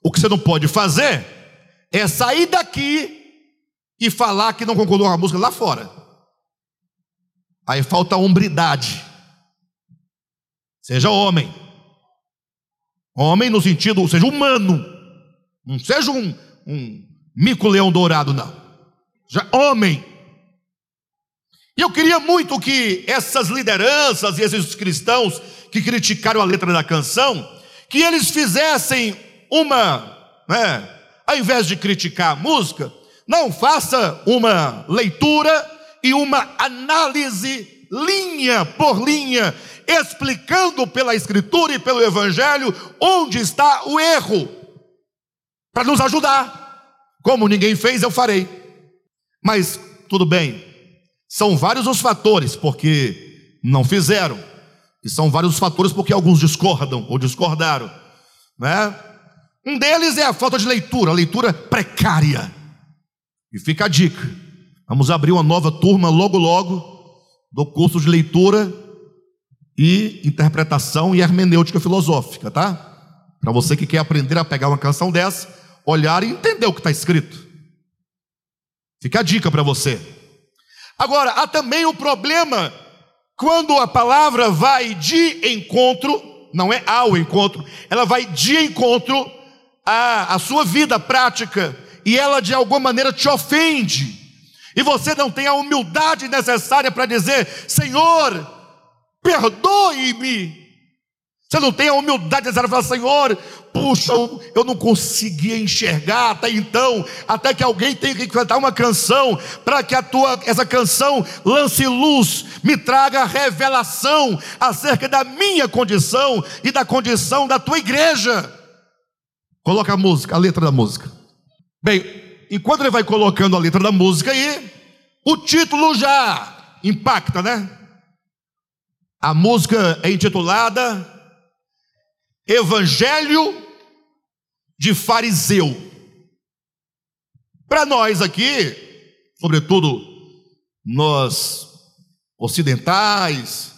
O que você não pode fazer é sair daqui e falar que não concordou com a música lá fora. Aí falta hombridade. Seja homem. Homem no sentido, seja humano. Não seja um, um mico-leão dourado, não. Já homem. E eu queria muito que essas lideranças e esses cristãos que criticaram a letra da canção, que eles fizessem uma, né, ao invés de criticar a música, não faça uma leitura e uma análise linha por linha, explicando pela escritura e pelo evangelho onde está o erro, para nos ajudar. Como ninguém fez, eu farei. Mas tudo bem, são vários os fatores porque não fizeram, e são vários os fatores porque alguns discordam ou discordaram, né? Um deles é a falta de leitura, a leitura precária. E fica a dica: vamos abrir uma nova turma logo, logo, do curso de leitura e interpretação e hermenêutica filosófica, tá? Para você que quer aprender a pegar uma canção dessa olhar e entender o que está escrito. Fica a dica para você. Agora, há também o problema quando a palavra vai de encontro, não é ao encontro, ela vai de encontro à, à sua vida prática e ela de alguma maneira te ofende. E você não tem a humildade necessária para dizer: Senhor, perdoe-me. Você não tem a humildade para falar: Senhor, puxa, eu não conseguia enxergar até então, até que alguém tenha que cantar uma canção, para que a tua, essa canção lance luz, me traga revelação acerca da minha condição e da condição da tua igreja. Coloca a música, a letra da música. Bem, enquanto ele vai colocando a letra da música aí, o título já impacta, né? A música é intitulada Evangelho de fariseu. Para nós aqui, sobretudo nós ocidentais,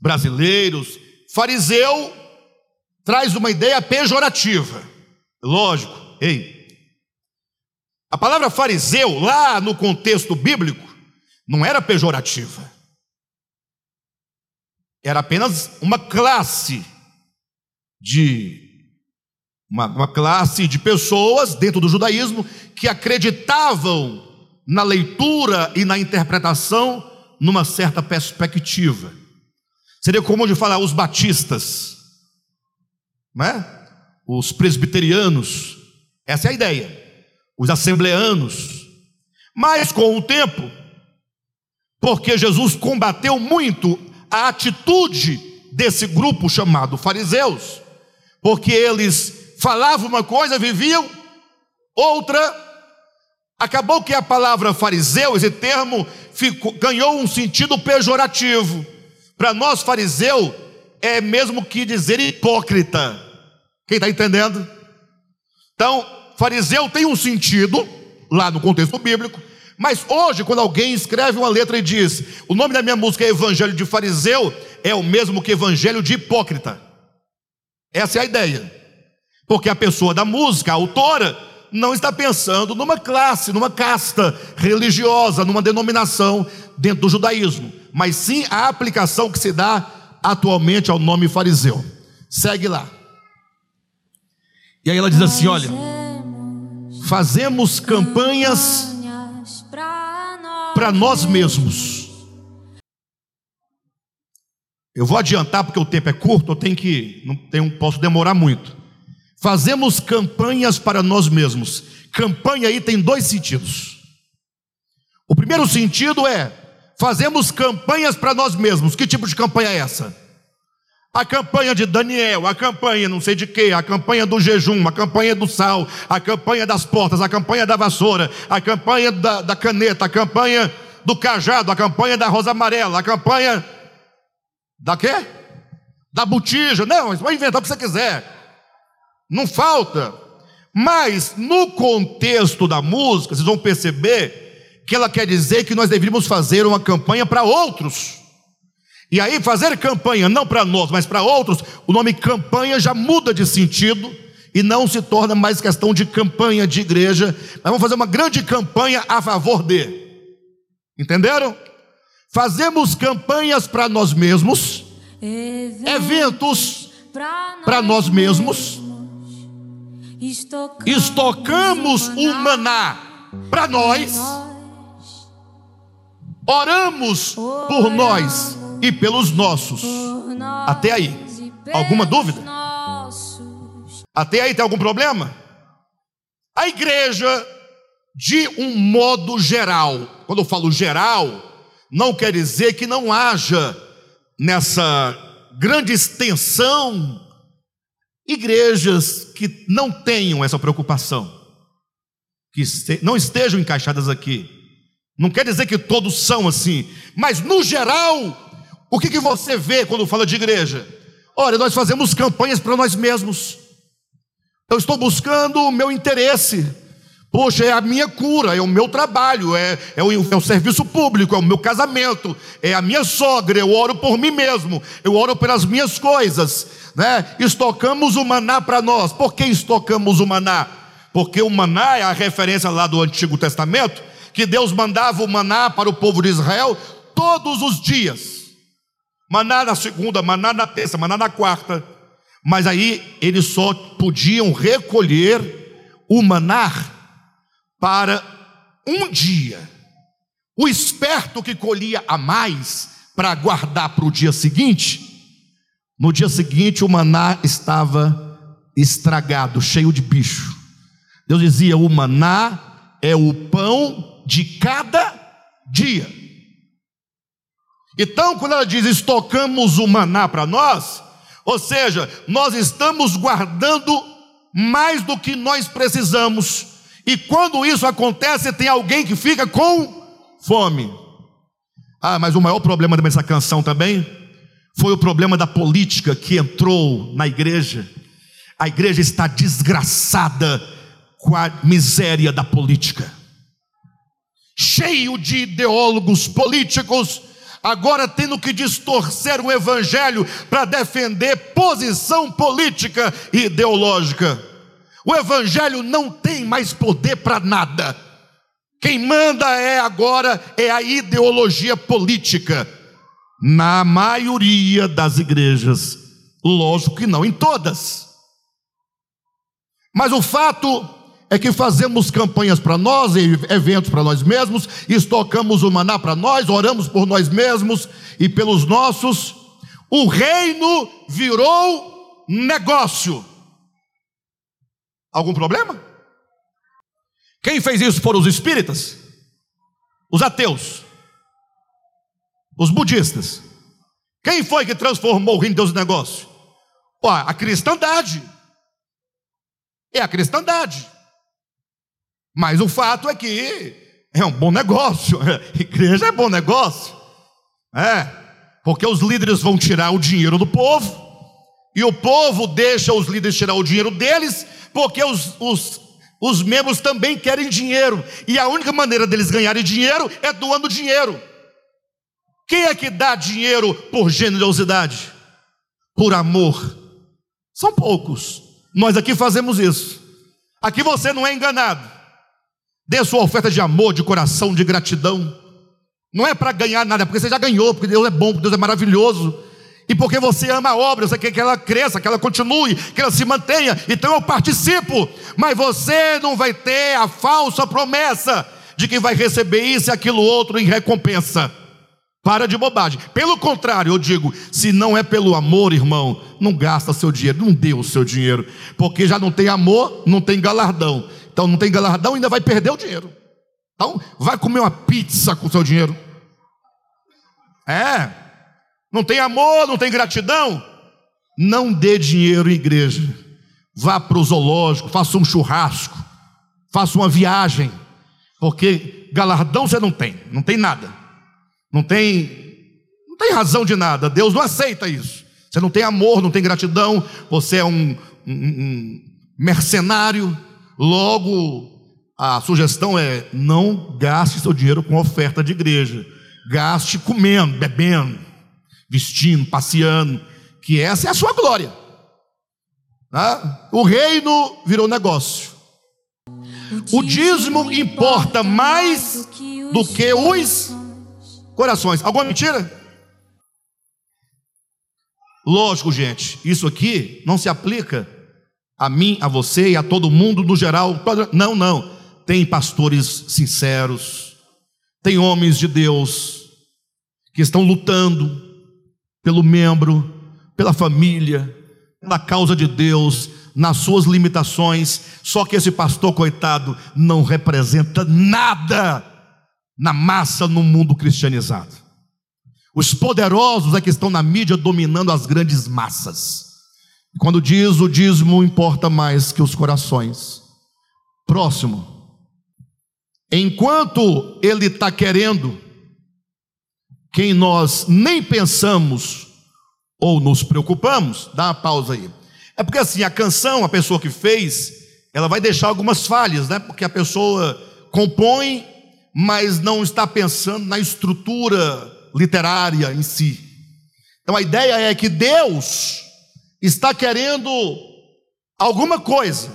brasileiros, fariseu traz uma ideia pejorativa. Lógico, ei. A palavra fariseu, lá no contexto bíblico, não era pejorativa. Era apenas uma classe de uma, uma classe de pessoas dentro do judaísmo que acreditavam na leitura e na interpretação numa certa perspectiva. Seria comum de falar os batistas, né? os presbiterianos, essa é a ideia, os assembleanos. Mas com o tempo, porque Jesus combateu muito a atitude desse grupo chamado fariseus, porque eles falavam uma coisa, viviam outra. Acabou que a palavra fariseu, esse termo, ficou, ganhou um sentido pejorativo. Para nós, fariseu é mesmo que dizer hipócrita. Quem está entendendo? Então, fariseu tem um sentido, lá no contexto bíblico, mas hoje, quando alguém escreve uma letra e diz: o nome da minha música é Evangelho de Fariseu, é o mesmo que Evangelho de Hipócrita. Essa é a ideia. Porque a pessoa da música, a autora, não está pensando numa classe, numa casta religiosa, numa denominação dentro do judaísmo, mas sim a aplicação que se dá atualmente ao nome fariseu. Segue lá. E aí ela diz assim: olha, fazemos campanhas para nós mesmos. Eu vou adiantar porque o tempo é curto, eu tenho que, não tenho, posso demorar muito. Fazemos campanhas para nós mesmos. Campanha aí tem dois sentidos. O primeiro sentido é fazemos campanhas para nós mesmos. Que tipo de campanha é essa? A campanha de Daniel, a campanha não sei de quê, a campanha do jejum, a campanha do sal, a campanha das portas, a campanha da vassoura, a campanha da, da caneta, a campanha do cajado, a campanha da rosa amarela, a campanha da quê? Da botija. Não, vai inventar o que você quiser. Não falta. Mas no contexto da música, vocês vão perceber que ela quer dizer que nós deveríamos fazer uma campanha para outros. E aí, fazer campanha não para nós, mas para outros, o nome campanha já muda de sentido e não se torna mais questão de campanha de igreja. Nós vamos fazer uma grande campanha a favor de. Entenderam? Fazemos campanhas para nós mesmos, eventos para nós mesmos, estocamos o maná para nós, oramos por nós e pelos nossos. Até aí. Alguma dúvida? Até aí tem algum problema? A igreja, de um modo geral, quando eu falo geral, não quer dizer que não haja nessa grande extensão igrejas que não tenham essa preocupação, que não estejam encaixadas aqui. Não quer dizer que todos são assim, mas no geral o que, que você vê quando fala de igreja? Olha, nós fazemos campanhas para nós mesmos. Eu estou buscando o meu interesse. Poxa, é a minha cura, é o meu trabalho, é, é, o, é o serviço público, é o meu casamento, é a minha sogra. Eu oro por mim mesmo, eu oro pelas minhas coisas. Né? Estocamos o maná para nós. Por que estocamos o maná? Porque o maná é a referência lá do Antigo Testamento, que Deus mandava o maná para o povo de Israel todos os dias. Maná na segunda, maná na terça, maná na quarta. Mas aí eles só podiam recolher o maná para um dia. O esperto que colhia a mais para guardar para o dia seguinte, no dia seguinte o maná estava estragado, cheio de bicho. Deus dizia: o maná é o pão de cada dia. Então, quando ela diz estocamos o maná para nós, ou seja, nós estamos guardando mais do que nós precisamos, e quando isso acontece, tem alguém que fica com fome. Ah, mas o maior problema dessa canção também foi o problema da política que entrou na igreja. A igreja está desgraçada com a miséria da política, cheio de ideólogos políticos agora tendo que distorcer o evangelho para defender posição política e ideológica. O evangelho não tem mais poder para nada. Quem manda é agora é a ideologia política na maioria das igrejas. Lógico que não em todas. Mas o fato é que fazemos campanhas para nós, eventos para nós mesmos, estocamos o maná para nós, oramos por nós mesmos e pelos nossos. O reino virou negócio. Algum problema? Quem fez isso foram os espíritas, os ateus, os budistas. Quem foi que transformou o reino de Deus em negócio? Ó, a cristandade. É a cristandade. Mas o fato é que é um bom negócio. Igreja é bom negócio. É, porque os líderes vão tirar o dinheiro do povo, e o povo deixa os líderes tirar o dinheiro deles, porque os, os, os membros também querem dinheiro, e a única maneira deles ganharem dinheiro é doando dinheiro. Quem é que dá dinheiro por generosidade? Por amor? São poucos. Nós aqui fazemos isso. Aqui você não é enganado. Dê sua oferta de amor, de coração, de gratidão. Não é para ganhar nada, é porque você já ganhou, porque Deus é bom, porque Deus é maravilhoso. E porque você ama a obra, você quer que ela cresça, que ela continue, que ela se mantenha. Então eu participo. Mas você não vai ter a falsa promessa de que vai receber isso e aquilo outro em recompensa. Para de bobagem. Pelo contrário, eu digo: se não é pelo amor, irmão, não gasta seu dinheiro, não dê o seu dinheiro, porque já não tem amor, não tem galardão. Então não tem galardão, ainda vai perder o dinheiro. Então vai comer uma pizza com o seu dinheiro. É. Não tem amor, não tem gratidão. Não dê dinheiro em igreja. Vá para o zoológico, faça um churrasco, faça uma viagem, porque galardão você não tem, não tem nada. Não tem não tem razão de nada. Deus não aceita isso. Você não tem amor, não tem gratidão, você é um, um, um mercenário, Logo, a sugestão é: não gaste seu dinheiro com oferta de igreja. Gaste comendo, bebendo, vestindo, passeando, que essa é a sua glória. Tá? O reino virou negócio. O dízimo importa mais do que os corações. Alguma mentira? Lógico, gente, isso aqui não se aplica a mim, a você e a todo mundo no geral. Não, não. Tem pastores sinceros, tem homens de Deus que estão lutando pelo membro, pela família, pela causa de Deus, nas suas limitações. Só que esse pastor, coitado, não representa nada na massa no mundo cristianizado. Os poderosos é que estão na mídia dominando as grandes massas. Quando diz o dízimo importa mais que os corações. Próximo. Enquanto ele está querendo, quem nós nem pensamos ou nos preocupamos, dá uma pausa aí. É porque assim, a canção, a pessoa que fez, ela vai deixar algumas falhas, né? Porque a pessoa compõe, mas não está pensando na estrutura literária em si. Então a ideia é que Deus está querendo alguma coisa,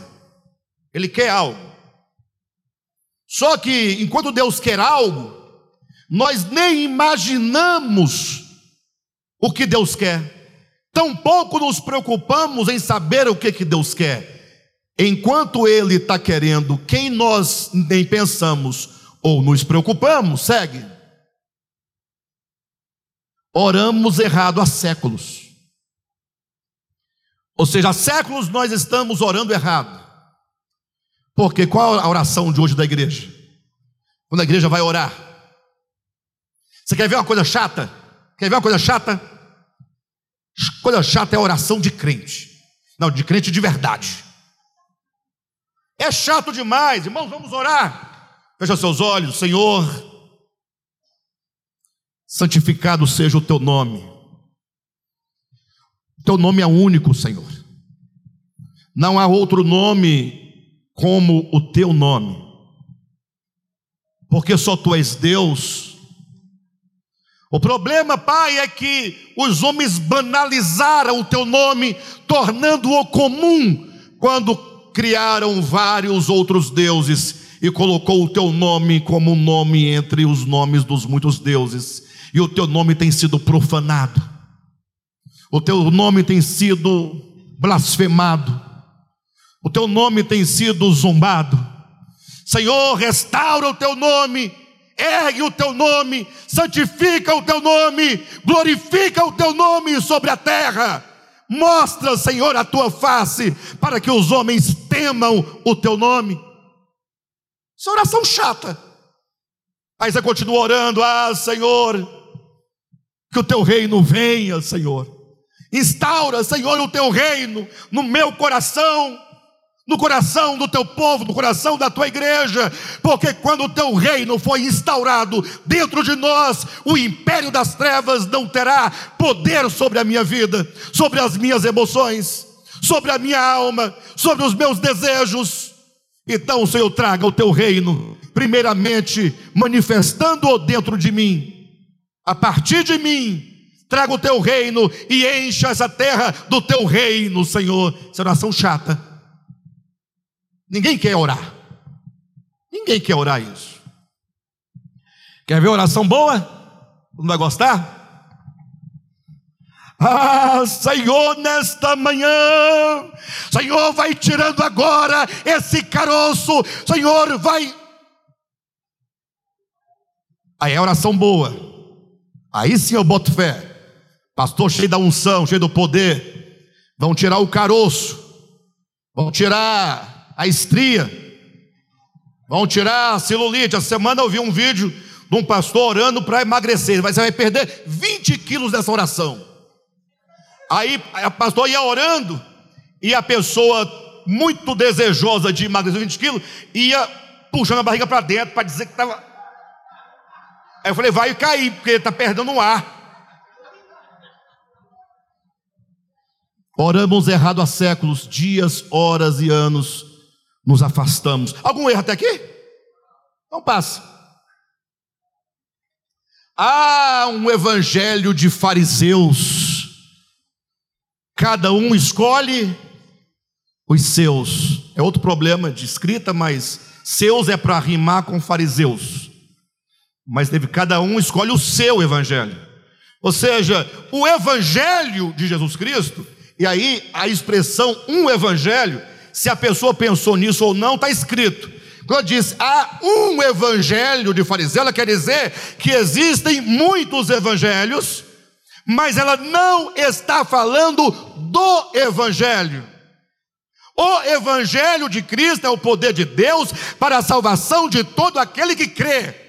ele quer algo. Só que enquanto Deus quer algo, nós nem imaginamos o que Deus quer. Tampouco nos preocupamos em saber o que, que Deus quer. Enquanto Ele está querendo quem nós nem pensamos ou nos preocupamos, segue. Oramos errado há séculos. Ou seja, há séculos nós estamos orando errado. Porque qual a oração de hoje da igreja? Quando a igreja vai orar. Você quer ver uma coisa chata? Quer ver uma coisa chata? Coisa chata é a oração de crente. Não, de crente de verdade. É chato demais, irmãos, vamos orar. Fecha seus olhos, Senhor. Santificado seja o teu nome. Teu nome é único, Senhor. Não há outro nome como o teu nome. Porque só tu és Deus. O problema, Pai, é que os homens banalizaram o teu nome, tornando-o comum, quando criaram vários outros deuses e colocou o teu nome como um nome entre os nomes dos muitos deuses. E o teu nome tem sido profanado o teu nome tem sido blasfemado, o teu nome tem sido zombado. Senhor, restaura o teu nome, ergue o teu nome, santifica o teu nome, glorifica o teu nome sobre a terra. Mostra, Senhor, a tua face, para que os homens temam o teu nome. Isso é oração chata. Aí você continua orando, ah, Senhor, que o teu reino venha, Senhor. Instaura, Senhor, o teu reino no meu coração no coração do teu povo, no coração da tua igreja, porque quando o teu reino foi instaurado dentro de nós, o império das trevas não terá poder sobre a minha vida, sobre as minhas emoções, sobre a minha alma, sobre os meus desejos. Então, Senhor, traga o teu reino, primeiramente manifestando-o dentro de mim, a partir de mim, traga o teu reino e encha essa terra do teu reino, Senhor. Essa oração chata Ninguém quer orar. Ninguém quer orar isso. Quer ver oração boa? Não vai gostar? Ah, Senhor, nesta manhã, Senhor, vai tirando agora esse caroço, Senhor, vai. Aí é oração boa, aí sim eu boto fé. Pastor cheio da unção, cheio do poder, vão tirar o caroço, vão tirar a estria, vão tirar a celulite. A semana eu vi um vídeo de um pastor orando para emagrecer, mas você vai perder 20 quilos dessa oração. Aí a pastor ia orando e a pessoa muito desejosa de emagrecer 20 quilos ia puxando a barriga para dentro para dizer que estava. Aí eu falei, vai cair, porque ele está perdendo o ar. Oramos errado há séculos, dias, horas e anos nos afastamos. Algum erro até aqui? Não passa. Há um evangelho de fariseus. Cada um escolhe os seus. É outro problema de escrita, mas seus é para rimar com fariseus. Mas deve, cada um escolhe o seu evangelho. Ou seja, o evangelho de Jesus Cristo, e aí a expressão um evangelho se a pessoa pensou nisso ou não, está escrito. Quando diz há um evangelho de fariseu, ela quer dizer que existem muitos evangelhos, mas ela não está falando do evangelho. O evangelho de Cristo é o poder de Deus para a salvação de todo aquele que crê.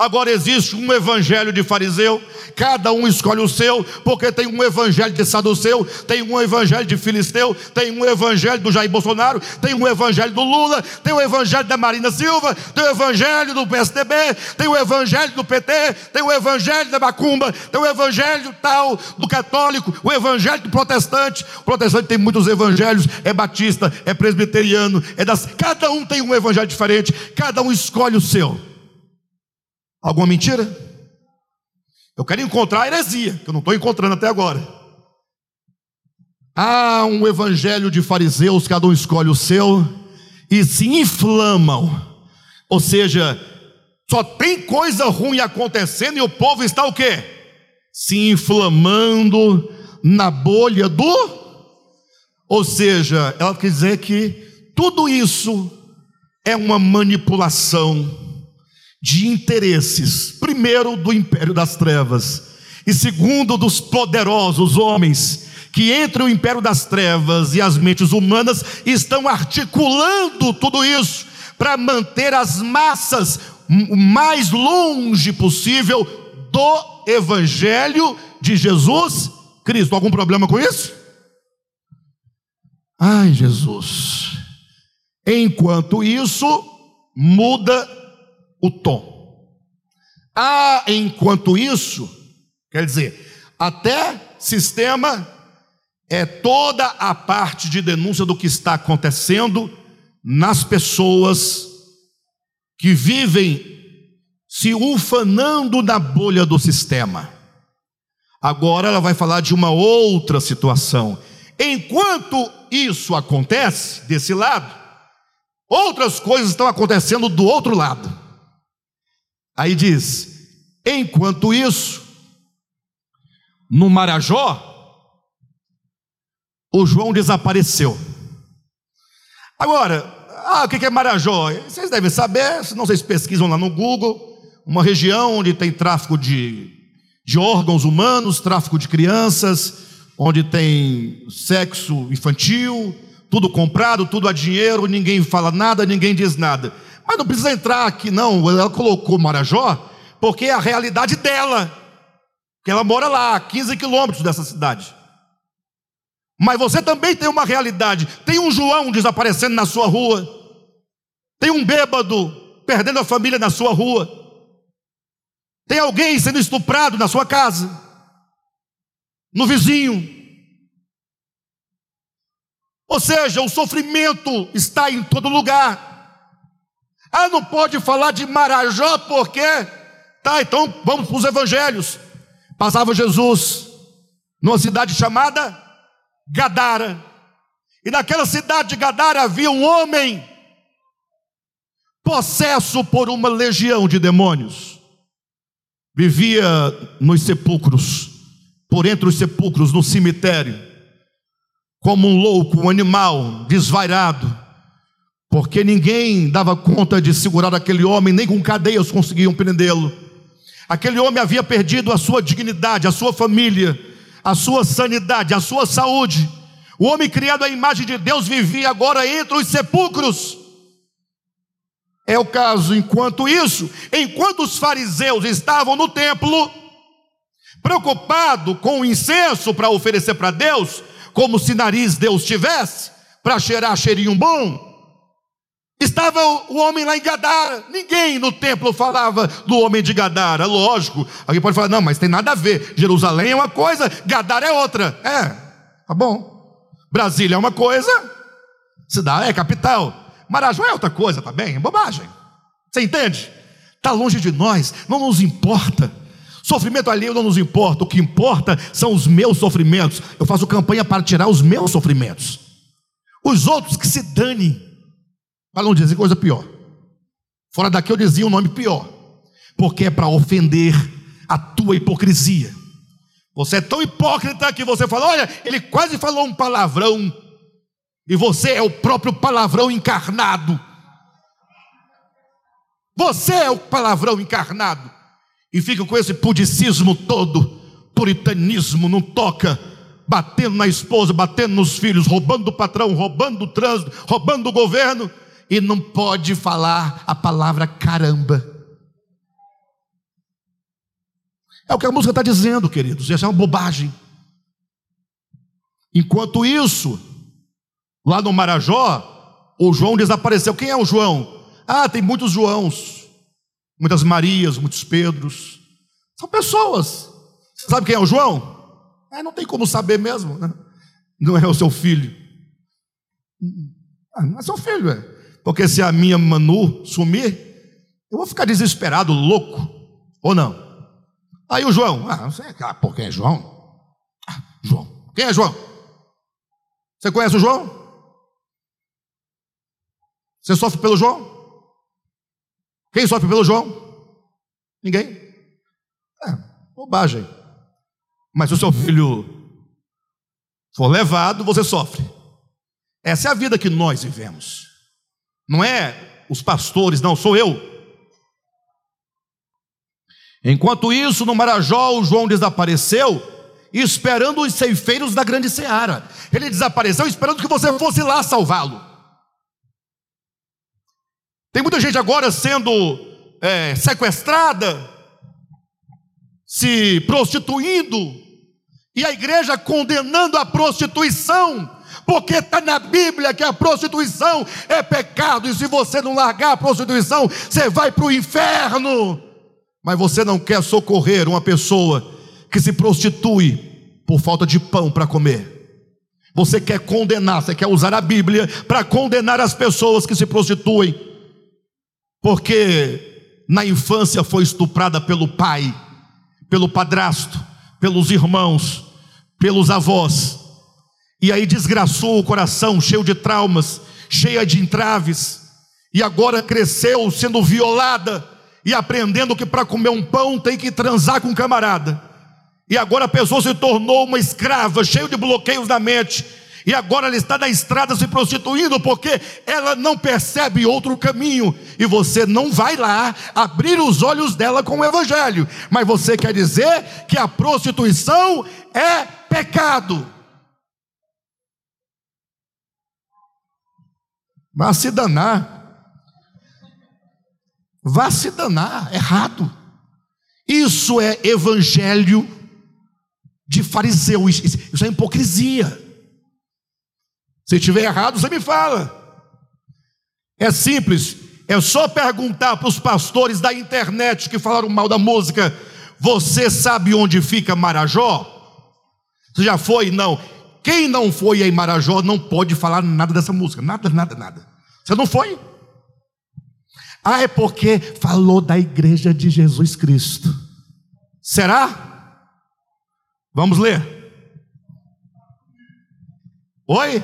Agora existe um evangelho de fariseu, cada um escolhe o seu, porque tem um evangelho de saduceu, tem um evangelho de filisteu, tem um evangelho do Jair Bolsonaro, tem um evangelho do Lula, tem o evangelho da Marina Silva, tem o evangelho do PSDB, tem o evangelho do PT, tem o evangelho da Macumba, tem o evangelho tal do católico, o evangelho do protestante. O protestante tem muitos evangelhos, é batista, é presbiteriano, é das. Cada um tem um evangelho diferente, cada um escolhe o seu. Alguma mentira? Eu quero encontrar a heresia, que eu não estou encontrando até agora. Há um evangelho de fariseus, cada um escolhe o seu, e se inflamam. Ou seja, só tem coisa ruim acontecendo e o povo está o quê? Se inflamando na bolha do. Ou seja, ela quer dizer que tudo isso é uma manipulação de interesses, primeiro do império das trevas, e segundo dos poderosos homens que entre o império das trevas e as mentes humanas estão articulando tudo isso para manter as massas o mais longe possível do evangelho de Jesus Cristo. Algum problema com isso? Ai, Jesus. Enquanto isso, muda o tom. Ah, enquanto isso, quer dizer, até sistema é toda a parte de denúncia do que está acontecendo nas pessoas que vivem se ufanando na bolha do sistema. Agora ela vai falar de uma outra situação. Enquanto isso acontece desse lado, outras coisas estão acontecendo do outro lado. Aí diz: enquanto isso, no Marajó, o João desapareceu. Agora, ah, o que é Marajó? Vocês devem saber, se não vocês pesquisam lá no Google, uma região onde tem tráfico de, de órgãos humanos, tráfico de crianças, onde tem sexo infantil, tudo comprado, tudo a dinheiro, ninguém fala nada, ninguém diz nada. Mas não precisa entrar aqui, não. Ela colocou Marajó porque é a realidade dela. Que ela mora lá, a 15 quilômetros dessa cidade. Mas você também tem uma realidade. Tem um João desaparecendo na sua rua. Tem um bêbado perdendo a família na sua rua. Tem alguém sendo estuprado na sua casa. No vizinho. Ou seja, o sofrimento está em todo lugar. Ah, não pode falar de Marajó porque. Tá, então vamos para os evangelhos. Passava Jesus numa cidade chamada Gadara. E naquela cidade de Gadara havia um homem possesso por uma legião de demônios. Vivia nos sepulcros, por entre os sepulcros, no cemitério como um louco, um animal desvairado, porque ninguém dava conta de segurar aquele homem, nem com cadeias conseguiam prendê-lo. Aquele homem havia perdido a sua dignidade, a sua família, a sua sanidade, a sua saúde. O homem criado à imagem de Deus vivia agora entre os sepulcros. É o caso, enquanto isso, enquanto os fariseus estavam no templo, preocupado com o incenso para oferecer para Deus, como se nariz Deus tivesse, para cheirar cheirinho bom. Estava o homem lá em Gadara, ninguém no templo falava do homem de Gadara, lógico. Alguém pode falar, não, mas tem nada a ver. Jerusalém é uma coisa, Gadara é outra. É, tá bom. Brasília é uma coisa, cidade é capital. Marajó é outra coisa, tá bem? É bobagem. Você entende? Está longe de nós, não nos importa. Sofrimento alheio não nos importa, o que importa são os meus sofrimentos. Eu faço campanha para tirar os meus sofrimentos. Os outros que se dane, para não dizer coisa pior. Fora daqui eu dizia um nome pior, porque é para ofender a tua hipocrisia. Você é tão hipócrita que você fala: olha, ele quase falou um palavrão, e você é o próprio palavrão encarnado. Você é o palavrão encarnado e ficam com esse pudicismo todo, puritanismo, não toca, batendo na esposa, batendo nos filhos, roubando do patrão, roubando do trânsito, roubando do governo, e não pode falar a palavra caramba. É o que a música está dizendo, queridos, essa é uma bobagem. Enquanto isso, lá no Marajó, o João desapareceu. Quem é o João? Ah, tem muitos Joãos muitas Marias, muitos Pedros. São pessoas. Sabe quem é o João? É, não tem como saber mesmo. Né? Não é o seu filho. Ah, não é seu filho, é. Porque se a minha Manu sumir, eu vou ficar desesperado, louco. Ou não? Aí o João, ah, não sei, ah, quem é João? Ah, João. Quem é João? Você conhece o João? Você sofre pelo João? Quem sofre pelo João? Ninguém. É, bobagem. Mas se o seu filho for levado, você sofre. Essa é a vida que nós vivemos. Não é os pastores, não, sou eu. Enquanto isso, no Marajó, o João desapareceu, esperando os ceifeiros da grande seara. Ele desapareceu esperando que você fosse lá salvá-lo. Tem muita gente agora sendo é, sequestrada, se prostituindo, e a igreja condenando a prostituição, porque está na Bíblia que a prostituição é pecado, e se você não largar a prostituição, você vai para o inferno. Mas você não quer socorrer uma pessoa que se prostitui por falta de pão para comer. Você quer condenar, você quer usar a Bíblia para condenar as pessoas que se prostituem porque na infância foi estuprada pelo pai, pelo padrasto, pelos irmãos, pelos avós, e aí desgraçou o coração, cheio de traumas, cheia de entraves, e agora cresceu sendo violada e aprendendo que para comer um pão tem que transar com um camarada. E agora a pessoa se tornou uma escrava, cheio de bloqueios na mente, e agora ela está na estrada se prostituindo porque ela não percebe outro caminho e você não vai lá abrir os olhos dela com o evangelho, mas você quer dizer que a prostituição é pecado. Vá se danar. Vá se danar, errado. Isso é evangelho de fariseu, isso é hipocrisia. Se estiver errado, você me fala. É simples, é só perguntar para os pastores da internet que falaram mal da música: você sabe onde fica Marajó? Você já foi? Não. Quem não foi em Marajó não pode falar nada dessa música, nada, nada, nada. Você não foi? Ah, é porque falou da igreja de Jesus Cristo. Será? Vamos ler. Oi?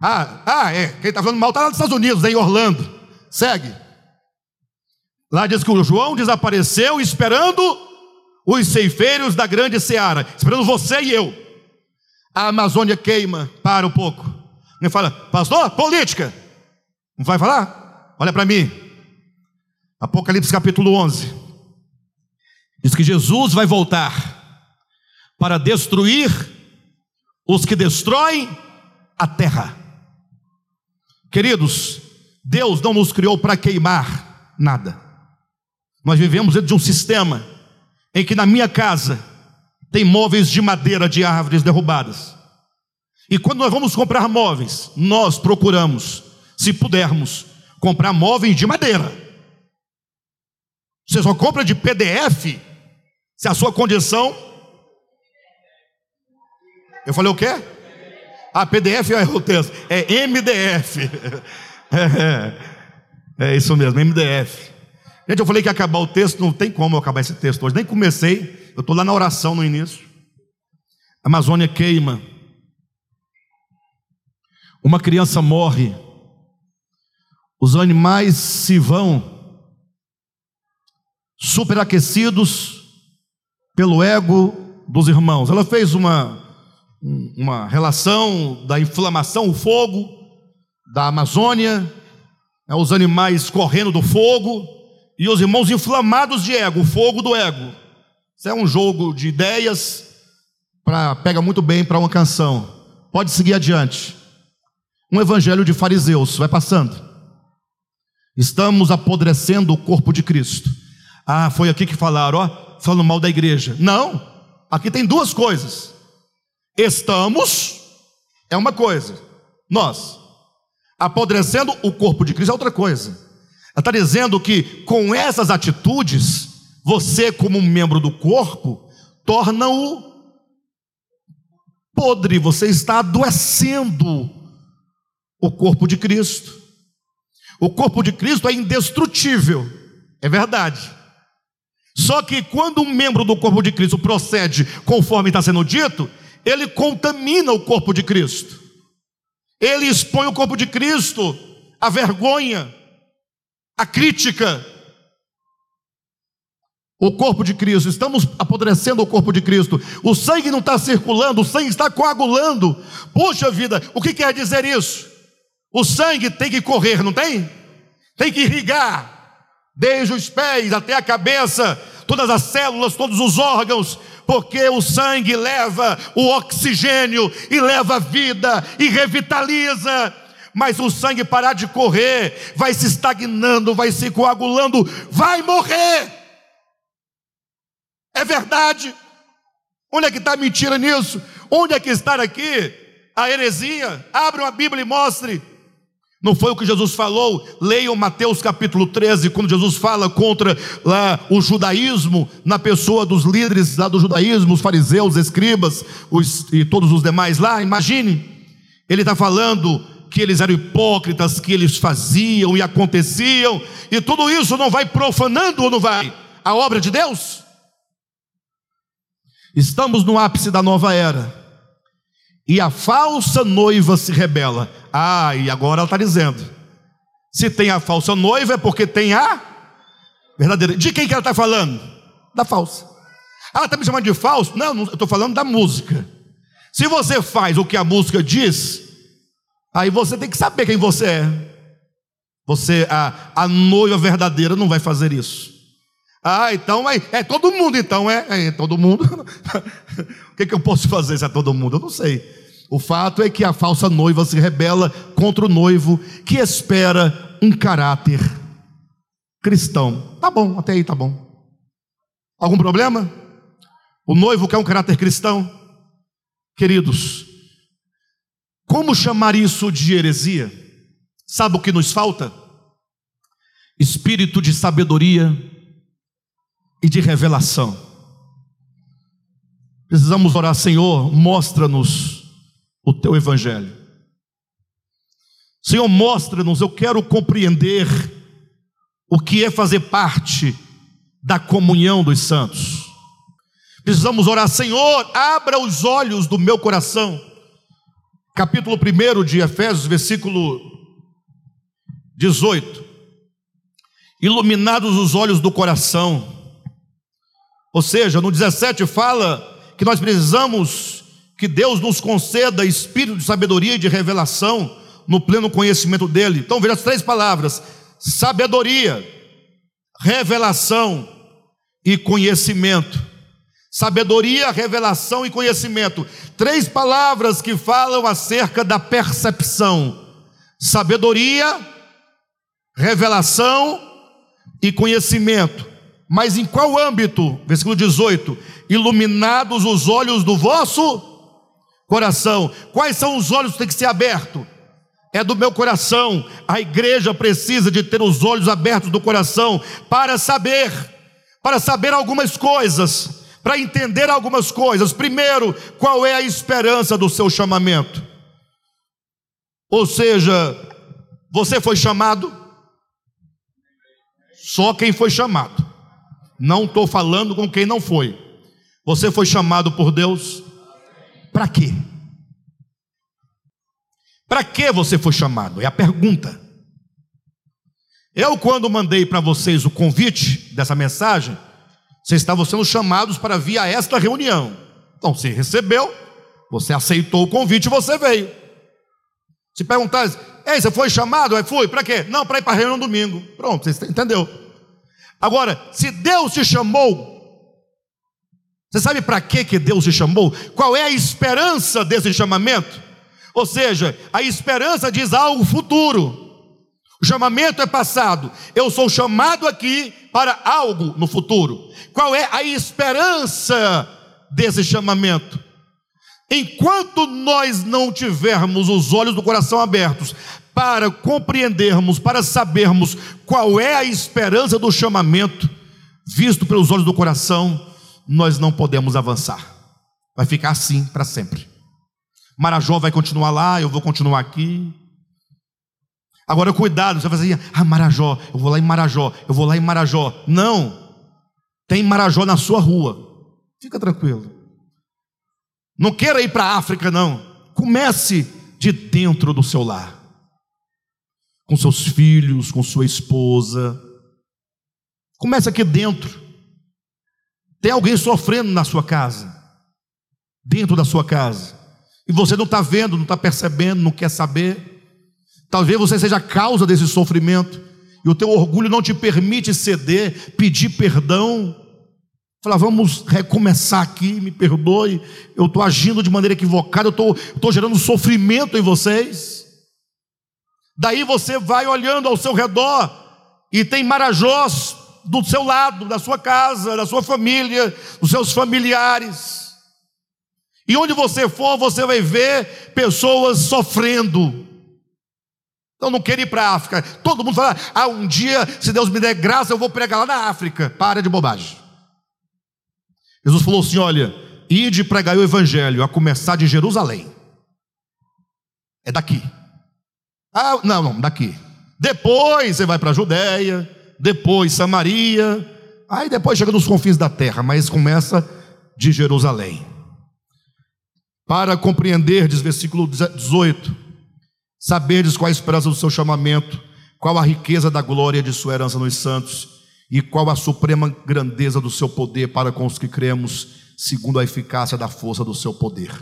Ah, ah é. Quem está falando mal está lá nos Estados Unidos, em Orlando. Segue. Lá diz que o João desapareceu esperando os ceifeiros da grande seara, esperando você e eu. A Amazônia queima. Para um pouco. Ele fala, pastor, política. Não vai falar? Olha para mim. Apocalipse capítulo 11. Diz que Jesus vai voltar para destruir os que destroem a terra. Queridos, Deus não nos criou para queimar nada. Nós vivemos dentro de um sistema em que na minha casa tem móveis de madeira de árvores derrubadas. E quando nós vamos comprar móveis, nós procuramos, se pudermos, comprar móveis de madeira. Você só compra de PDF se a sua condição. Eu falei o quê? Ah, PDF é o texto. É MDF. É, é, é isso mesmo, MDF. Gente, eu falei que ia acabar o texto, não tem como eu acabar esse texto hoje. Nem comecei, eu estou lá na oração no início. A Amazônia queima. Uma criança morre os animais se vão superaquecidos pelo ego dos irmãos. Ela fez uma, uma relação da inflamação, o fogo da Amazônia, né, os animais correndo do fogo e os irmãos inflamados de ego, o fogo do ego. Isso é um jogo de ideias para pega muito bem para uma canção. Pode seguir adiante. Um evangelho de fariseus, vai passando. Estamos apodrecendo o corpo de Cristo. Ah, foi aqui que falaram, ó, falando mal da igreja. Não, aqui tem duas coisas. Estamos é uma coisa, nós. Apodrecendo o corpo de Cristo é outra coisa. Ela está dizendo que com essas atitudes, você, como membro do corpo, torna-o podre, você está adoecendo o corpo de Cristo. O corpo de Cristo é indestrutível, é verdade. Só que quando um membro do corpo de Cristo procede conforme está sendo dito, ele contamina o corpo de Cristo. Ele expõe o corpo de Cristo à vergonha, à crítica. O corpo de Cristo, estamos apodrecendo o corpo de Cristo. O sangue não está circulando, o sangue está coagulando. Puxa vida, o que quer dizer isso? O sangue tem que correr, não tem? Tem que irrigar, desde os pés até a cabeça, todas as células, todos os órgãos, porque o sangue leva o oxigênio e leva a vida e revitaliza. Mas o sangue parar de correr, vai se estagnando, vai se coagulando, vai morrer. É verdade. Onde é que está a mentira nisso? Onde é que está aqui a heresia? Abra a Bíblia e mostre. Não foi o que Jesus falou? Leiam Mateus capítulo 13, quando Jesus fala contra lá, o judaísmo, na pessoa dos líderes lá do judaísmo, os fariseus, escribas os, e todos os demais lá. Imagine, ele está falando que eles eram hipócritas, que eles faziam e aconteciam, e tudo isso não vai profanando ou não vai? A obra de Deus? Estamos no ápice da nova era e a falsa noiva se rebela. Ah, e agora ela está dizendo: se tem a falsa noiva é porque tem a verdadeira. De quem que ela está falando? Da falsa. Ela está me chamando de falso? Não, não eu estou falando da música. Se você faz o que a música diz, aí você tem que saber quem você é. Você, a, a noiva verdadeira, não vai fazer isso. Ah, então é, é todo mundo, então é, é todo mundo. o que, que eu posso fazer se é todo mundo? Eu não sei. O fato é que a falsa noiva se rebela contra o noivo que espera um caráter cristão. Tá bom, até aí tá bom. Algum problema? O noivo quer um caráter cristão? Queridos, como chamar isso de heresia? Sabe o que nos falta? Espírito de sabedoria e de revelação. Precisamos orar, Senhor, mostra-nos o teu evangelho. Senhor, mostra-nos, eu quero compreender o que é fazer parte da comunhão dos santos. Precisamos orar, Senhor, abra os olhos do meu coração. Capítulo 1 de Efésios, versículo 18. Iluminados os olhos do coração. Ou seja, no 17 fala que nós precisamos que Deus nos conceda espírito de sabedoria e de revelação no pleno conhecimento dele. Então veja as três palavras: sabedoria, revelação e conhecimento. Sabedoria, revelação e conhecimento. Três palavras que falam acerca da percepção: sabedoria, revelação e conhecimento. Mas em qual âmbito? Versículo 18: Iluminados os olhos do vosso coração. Quais são os olhos que têm que ser abertos? É do meu coração. A igreja precisa de ter os olhos abertos do coração para saber, para saber algumas coisas para entender algumas coisas. Primeiro, qual é a esperança do seu chamamento? Ou seja, você foi chamado? Só quem foi chamado. Não estou falando com quem não foi. Você foi chamado por Deus? Para quê? Para que você foi chamado? É a pergunta. Eu, quando mandei para vocês o convite dessa mensagem, vocês estavam sendo chamados para vir a esta reunião. Então, você recebeu, você aceitou o convite e você veio. Se perguntar, ei, você foi chamado? Aí fui, para quê? Não, para ir para a reunião domingo. Pronto, você entendeu. Agora, se Deus te chamou, você sabe para que que Deus te chamou? Qual é a esperança desse chamamento? Ou seja, a esperança diz algo futuro. O chamamento é passado. Eu sou chamado aqui para algo no futuro. Qual é a esperança desse chamamento? Enquanto nós não tivermos os olhos do coração abertos para compreendermos, para sabermos qual é a esperança do chamamento, visto pelos olhos do coração, nós não podemos avançar. Vai ficar assim para sempre. Marajó vai continuar lá, eu vou continuar aqui. Agora, cuidado, você vai dizer, ah, Marajó, eu vou lá em Marajó, eu vou lá em Marajó. Não, tem Marajó na sua rua. Fica tranquilo. Não queira ir para a África, não. Comece de dentro do seu lar. Com seus filhos, com sua esposa. Comece aqui dentro. Tem alguém sofrendo na sua casa. Dentro da sua casa. E você não está vendo, não está percebendo, não quer saber. Talvez você seja a causa desse sofrimento, e o teu orgulho não te permite ceder, pedir perdão. Falar, vamos recomeçar aqui, me perdoe, eu estou agindo de maneira equivocada, eu estou gerando sofrimento em vocês. Daí você vai olhando ao seu redor e tem marajós do seu lado, da sua casa, da sua família, dos seus familiares. E onde você for, você vai ver pessoas sofrendo, então não quero ir para a África. Todo mundo fala, ah, um dia, se Deus me der graça, eu vou pregar lá na África. Para de bobagem. Jesus falou assim: olha, ide pregar o Evangelho, a começar de Jerusalém. É daqui. Ah, não, não, daqui. Depois você vai para a Judéia, depois Samaria, aí depois chega nos confins da terra, mas começa de Jerusalém. Para compreender, diz versículo 18 Saberes qual a esperança do seu chamamento, qual a riqueza da glória de sua herança nos santos, e qual a suprema grandeza do seu poder para com os que cremos, segundo a eficácia da força do seu poder.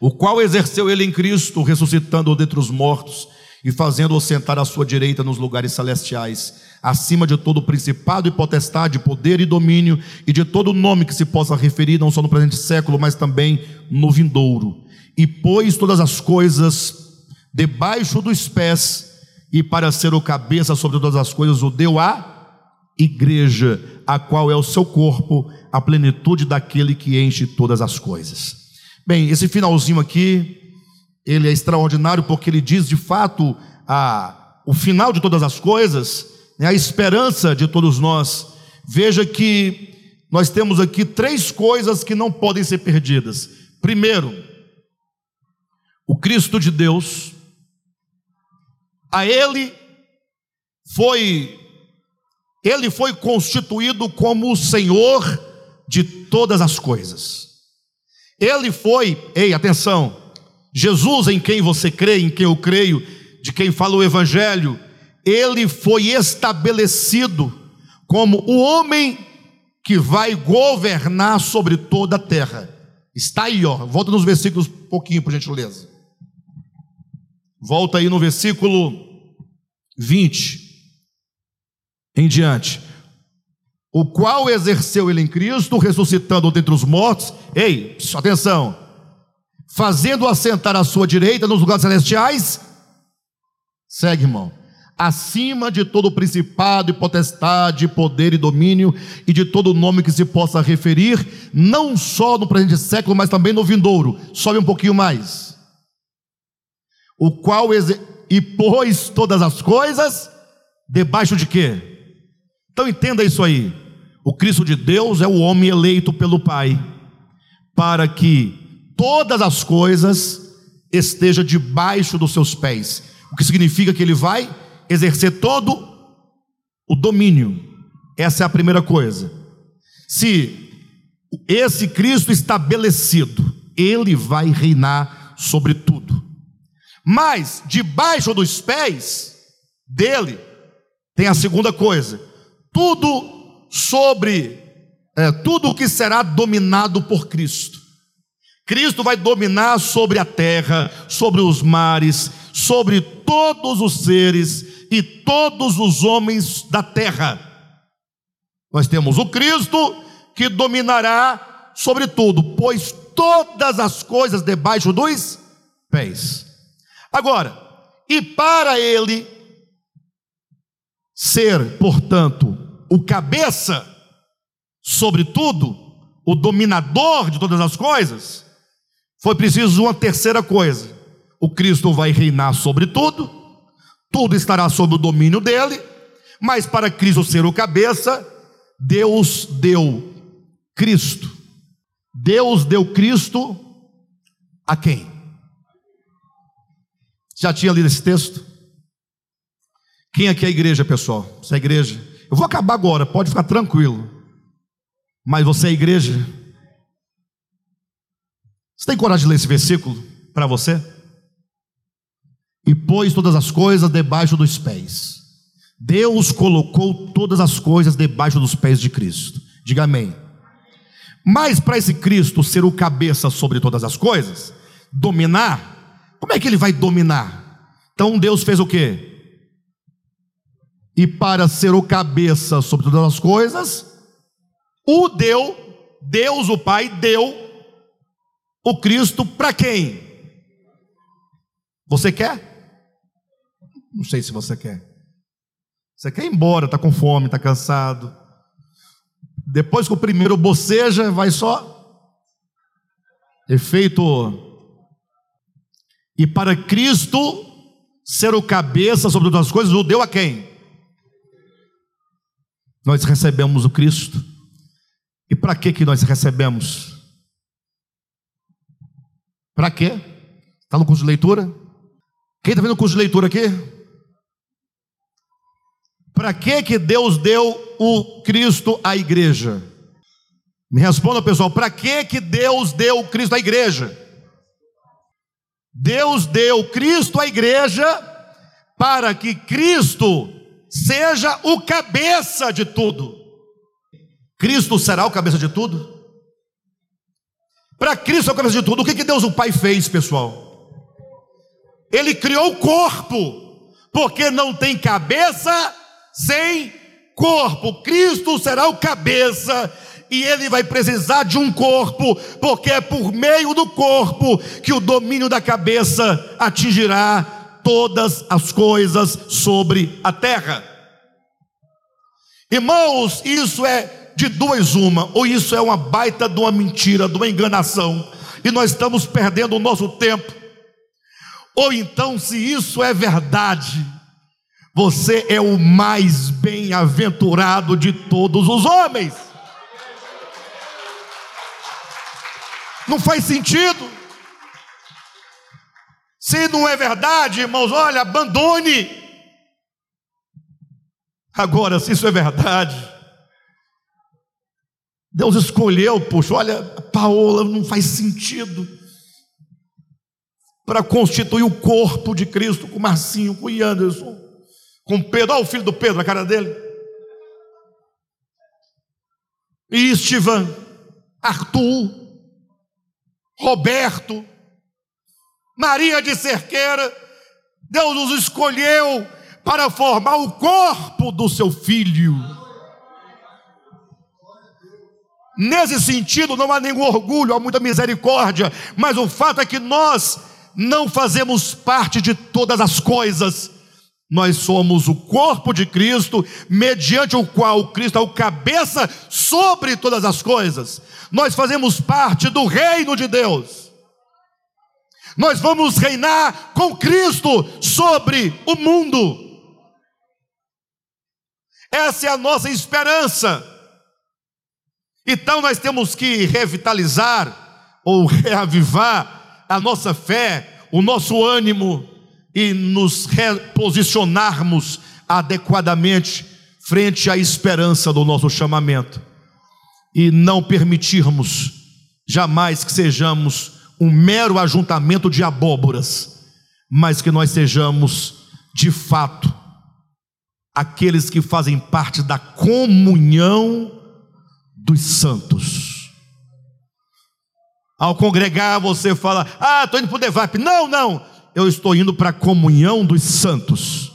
o qual exerceu ele em Cristo, ressuscitando-o dentre os mortos e fazendo-o sentar à sua direita nos lugares celestiais, acima de todo principado e potestade, poder e domínio, e de todo nome que se possa referir, não só no presente século, mas também no vindouro. E pôs todas as coisas debaixo dos pés, e para ser o cabeça sobre todas as coisas, o deu à igreja, a qual é o seu corpo, a plenitude daquele que enche todas as coisas. Bem, esse finalzinho aqui, ele é extraordinário porque ele diz de fato a, o final de todas as coisas, né, a esperança de todos nós. Veja que nós temos aqui três coisas que não podem ser perdidas. Primeiro, o Cristo de Deus, a Ele foi, Ele foi constituído como o Senhor de todas as coisas. Ele foi, ei, atenção, Jesus em quem você crê, em quem eu creio, de quem fala o Evangelho, ele foi estabelecido como o homem que vai governar sobre toda a terra. Está aí, ó. Volta nos versículos um pouquinho, por gentileza. Volta aí no versículo 20 em diante. O qual exerceu ele em Cristo, ressuscitando dentre os mortos. Ei, atenção. Fazendo assentar à sua direita nos lugares celestiais. Segue, irmão. Acima de todo principado e potestade, poder e domínio, e de todo nome que se possa referir, não só no presente século, mas também no vindouro. Sobe um pouquinho mais. O qual e pôs todas as coisas debaixo de quê? Então entenda isso aí. O Cristo de Deus é o homem eleito pelo Pai para que todas as coisas estejam debaixo dos seus pés. O que significa que ele vai exercer todo o domínio. Essa é a primeira coisa. Se esse Cristo estabelecido, ele vai reinar sobre tudo. Mas debaixo dos pés dele tem a segunda coisa: tudo sobre é, tudo que será dominado por Cristo. Cristo vai dominar sobre a terra, sobre os mares, sobre todos os seres e todos os homens da terra. Nós temos o Cristo que dominará sobre tudo, pois todas as coisas debaixo dos pés. Agora, e para ele ser, portanto, o cabeça sobre tudo, o dominador de todas as coisas, foi preciso uma terceira coisa. O Cristo vai reinar sobre tudo, tudo estará sob o domínio dele, mas para Cristo ser o cabeça, Deus deu Cristo. Deus deu Cristo a quem? Já tinha lido esse texto? Quem aqui é a igreja, pessoal? Você é a igreja? Eu vou acabar agora, pode ficar tranquilo. Mas você é a igreja? Você tem coragem de ler esse versículo para você? E pôs todas as coisas debaixo dos pés. Deus colocou todas as coisas debaixo dos pés de Cristo. Diga amém. Mas para esse Cristo ser o cabeça sobre todas as coisas, dominar, como é que ele vai dominar? Então Deus fez o quê? E para ser o cabeça sobre todas as coisas, o deu, Deus o Pai deu o Cristo para quem? Você quer? Não sei se você quer. Você quer ir embora, está com fome, está cansado. Depois que o primeiro boceja, vai só efeito e para Cristo ser o cabeça sobre todas as coisas, o deu a quem? Nós recebemos o Cristo. E para que que nós recebemos? Para quê? Está no curso de leitura? Quem está vendo o curso de leitura aqui? Para que que Deus deu o Cristo à igreja? Me responda, pessoal, para que que Deus deu o Cristo à igreja? Deus deu Cristo à igreja para que Cristo seja o cabeça de tudo. Cristo será o cabeça de tudo? Para Cristo é a cabeça de tudo. O que, que Deus o Pai fez, pessoal? Ele criou o corpo, porque não tem cabeça sem corpo. Cristo será o cabeça e ele vai precisar de um corpo, porque é por meio do corpo que o domínio da cabeça atingirá todas as coisas sobre a terra. Irmãos, isso é de duas uma, ou isso é uma baita de uma mentira, de uma enganação, e nós estamos perdendo o nosso tempo. Ou então, se isso é verdade, você é o mais bem-aventurado de todos os homens. Não faz sentido. Se não é verdade, irmãos, olha, abandone. Agora, se isso é verdade, Deus escolheu, puxa, olha, Paola não faz sentido para constituir o corpo de Cristo com Marcinho, com Anderson, com Pedro, olha o filho do Pedro, a cara dele. E Estevan, Arthur, Roberto, Maria de Cerqueira, Deus nos escolheu para formar o corpo do seu filho. Nesse sentido, não há nenhum orgulho, há muita misericórdia, mas o fato é que nós não fazemos parte de todas as coisas. Nós somos o corpo de Cristo, mediante o qual Cristo é o cabeça sobre todas as coisas. Nós fazemos parte do reino de Deus. Nós vamos reinar com Cristo sobre o mundo. Essa é a nossa esperança. Então nós temos que revitalizar ou reavivar a nossa fé, o nosso ânimo e nos reposicionarmos adequadamente frente à esperança do nosso chamamento e não permitirmos jamais que sejamos um mero ajuntamento de abóboras, mas que nós sejamos de fato aqueles que fazem parte da comunhão dos santos. Ao congregar, você fala: Ah, estou indo para o Devap. Não, não, eu estou indo para a comunhão dos santos.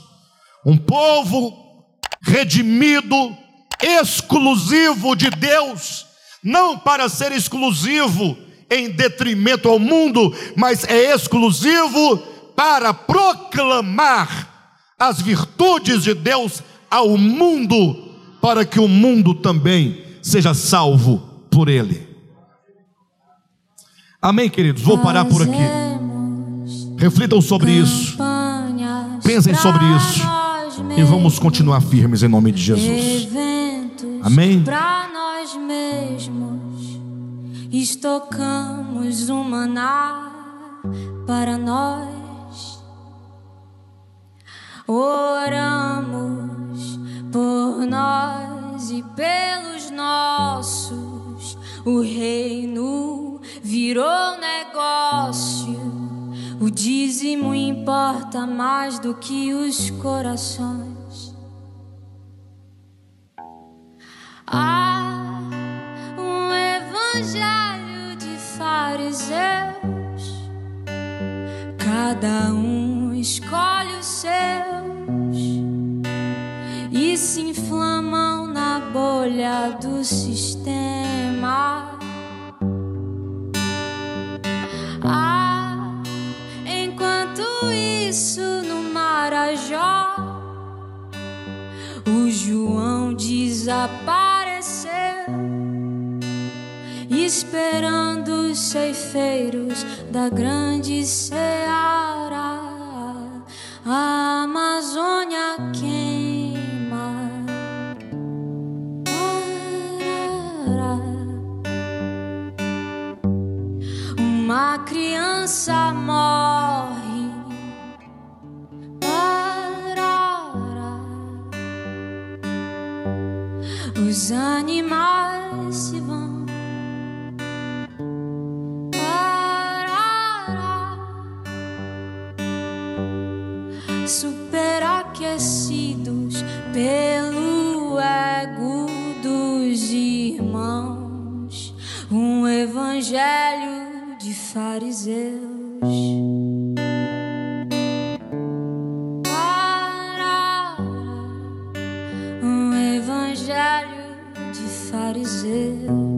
Um povo redimido, exclusivo de Deus, não para ser exclusivo em detrimento ao mundo, mas é exclusivo para proclamar as virtudes de Deus ao mundo, para que o mundo também seja salvo por Ele. Amém, queridos? Vou parar por aqui. Reflitam sobre isso. Pensem sobre isso. E vamos continuar firmes em nome de Jesus. Amém? Para nós mesmos, estocamos um maná para nós. Oramos por nós e pelos nossos. O reino virou negócio. O dízimo importa mais do que os corações. Há um evangelho de fariseus. Cada um escolhe os seus e se inflamam na bolha do sistema. O João desapareceu, esperando os ceifeiros da grande seara. A Amazônia queima. Uma criança morre. Os animais se vão. superaquecidos pelo ego dos irmãos. Um evangelho de fariseus. fariseu.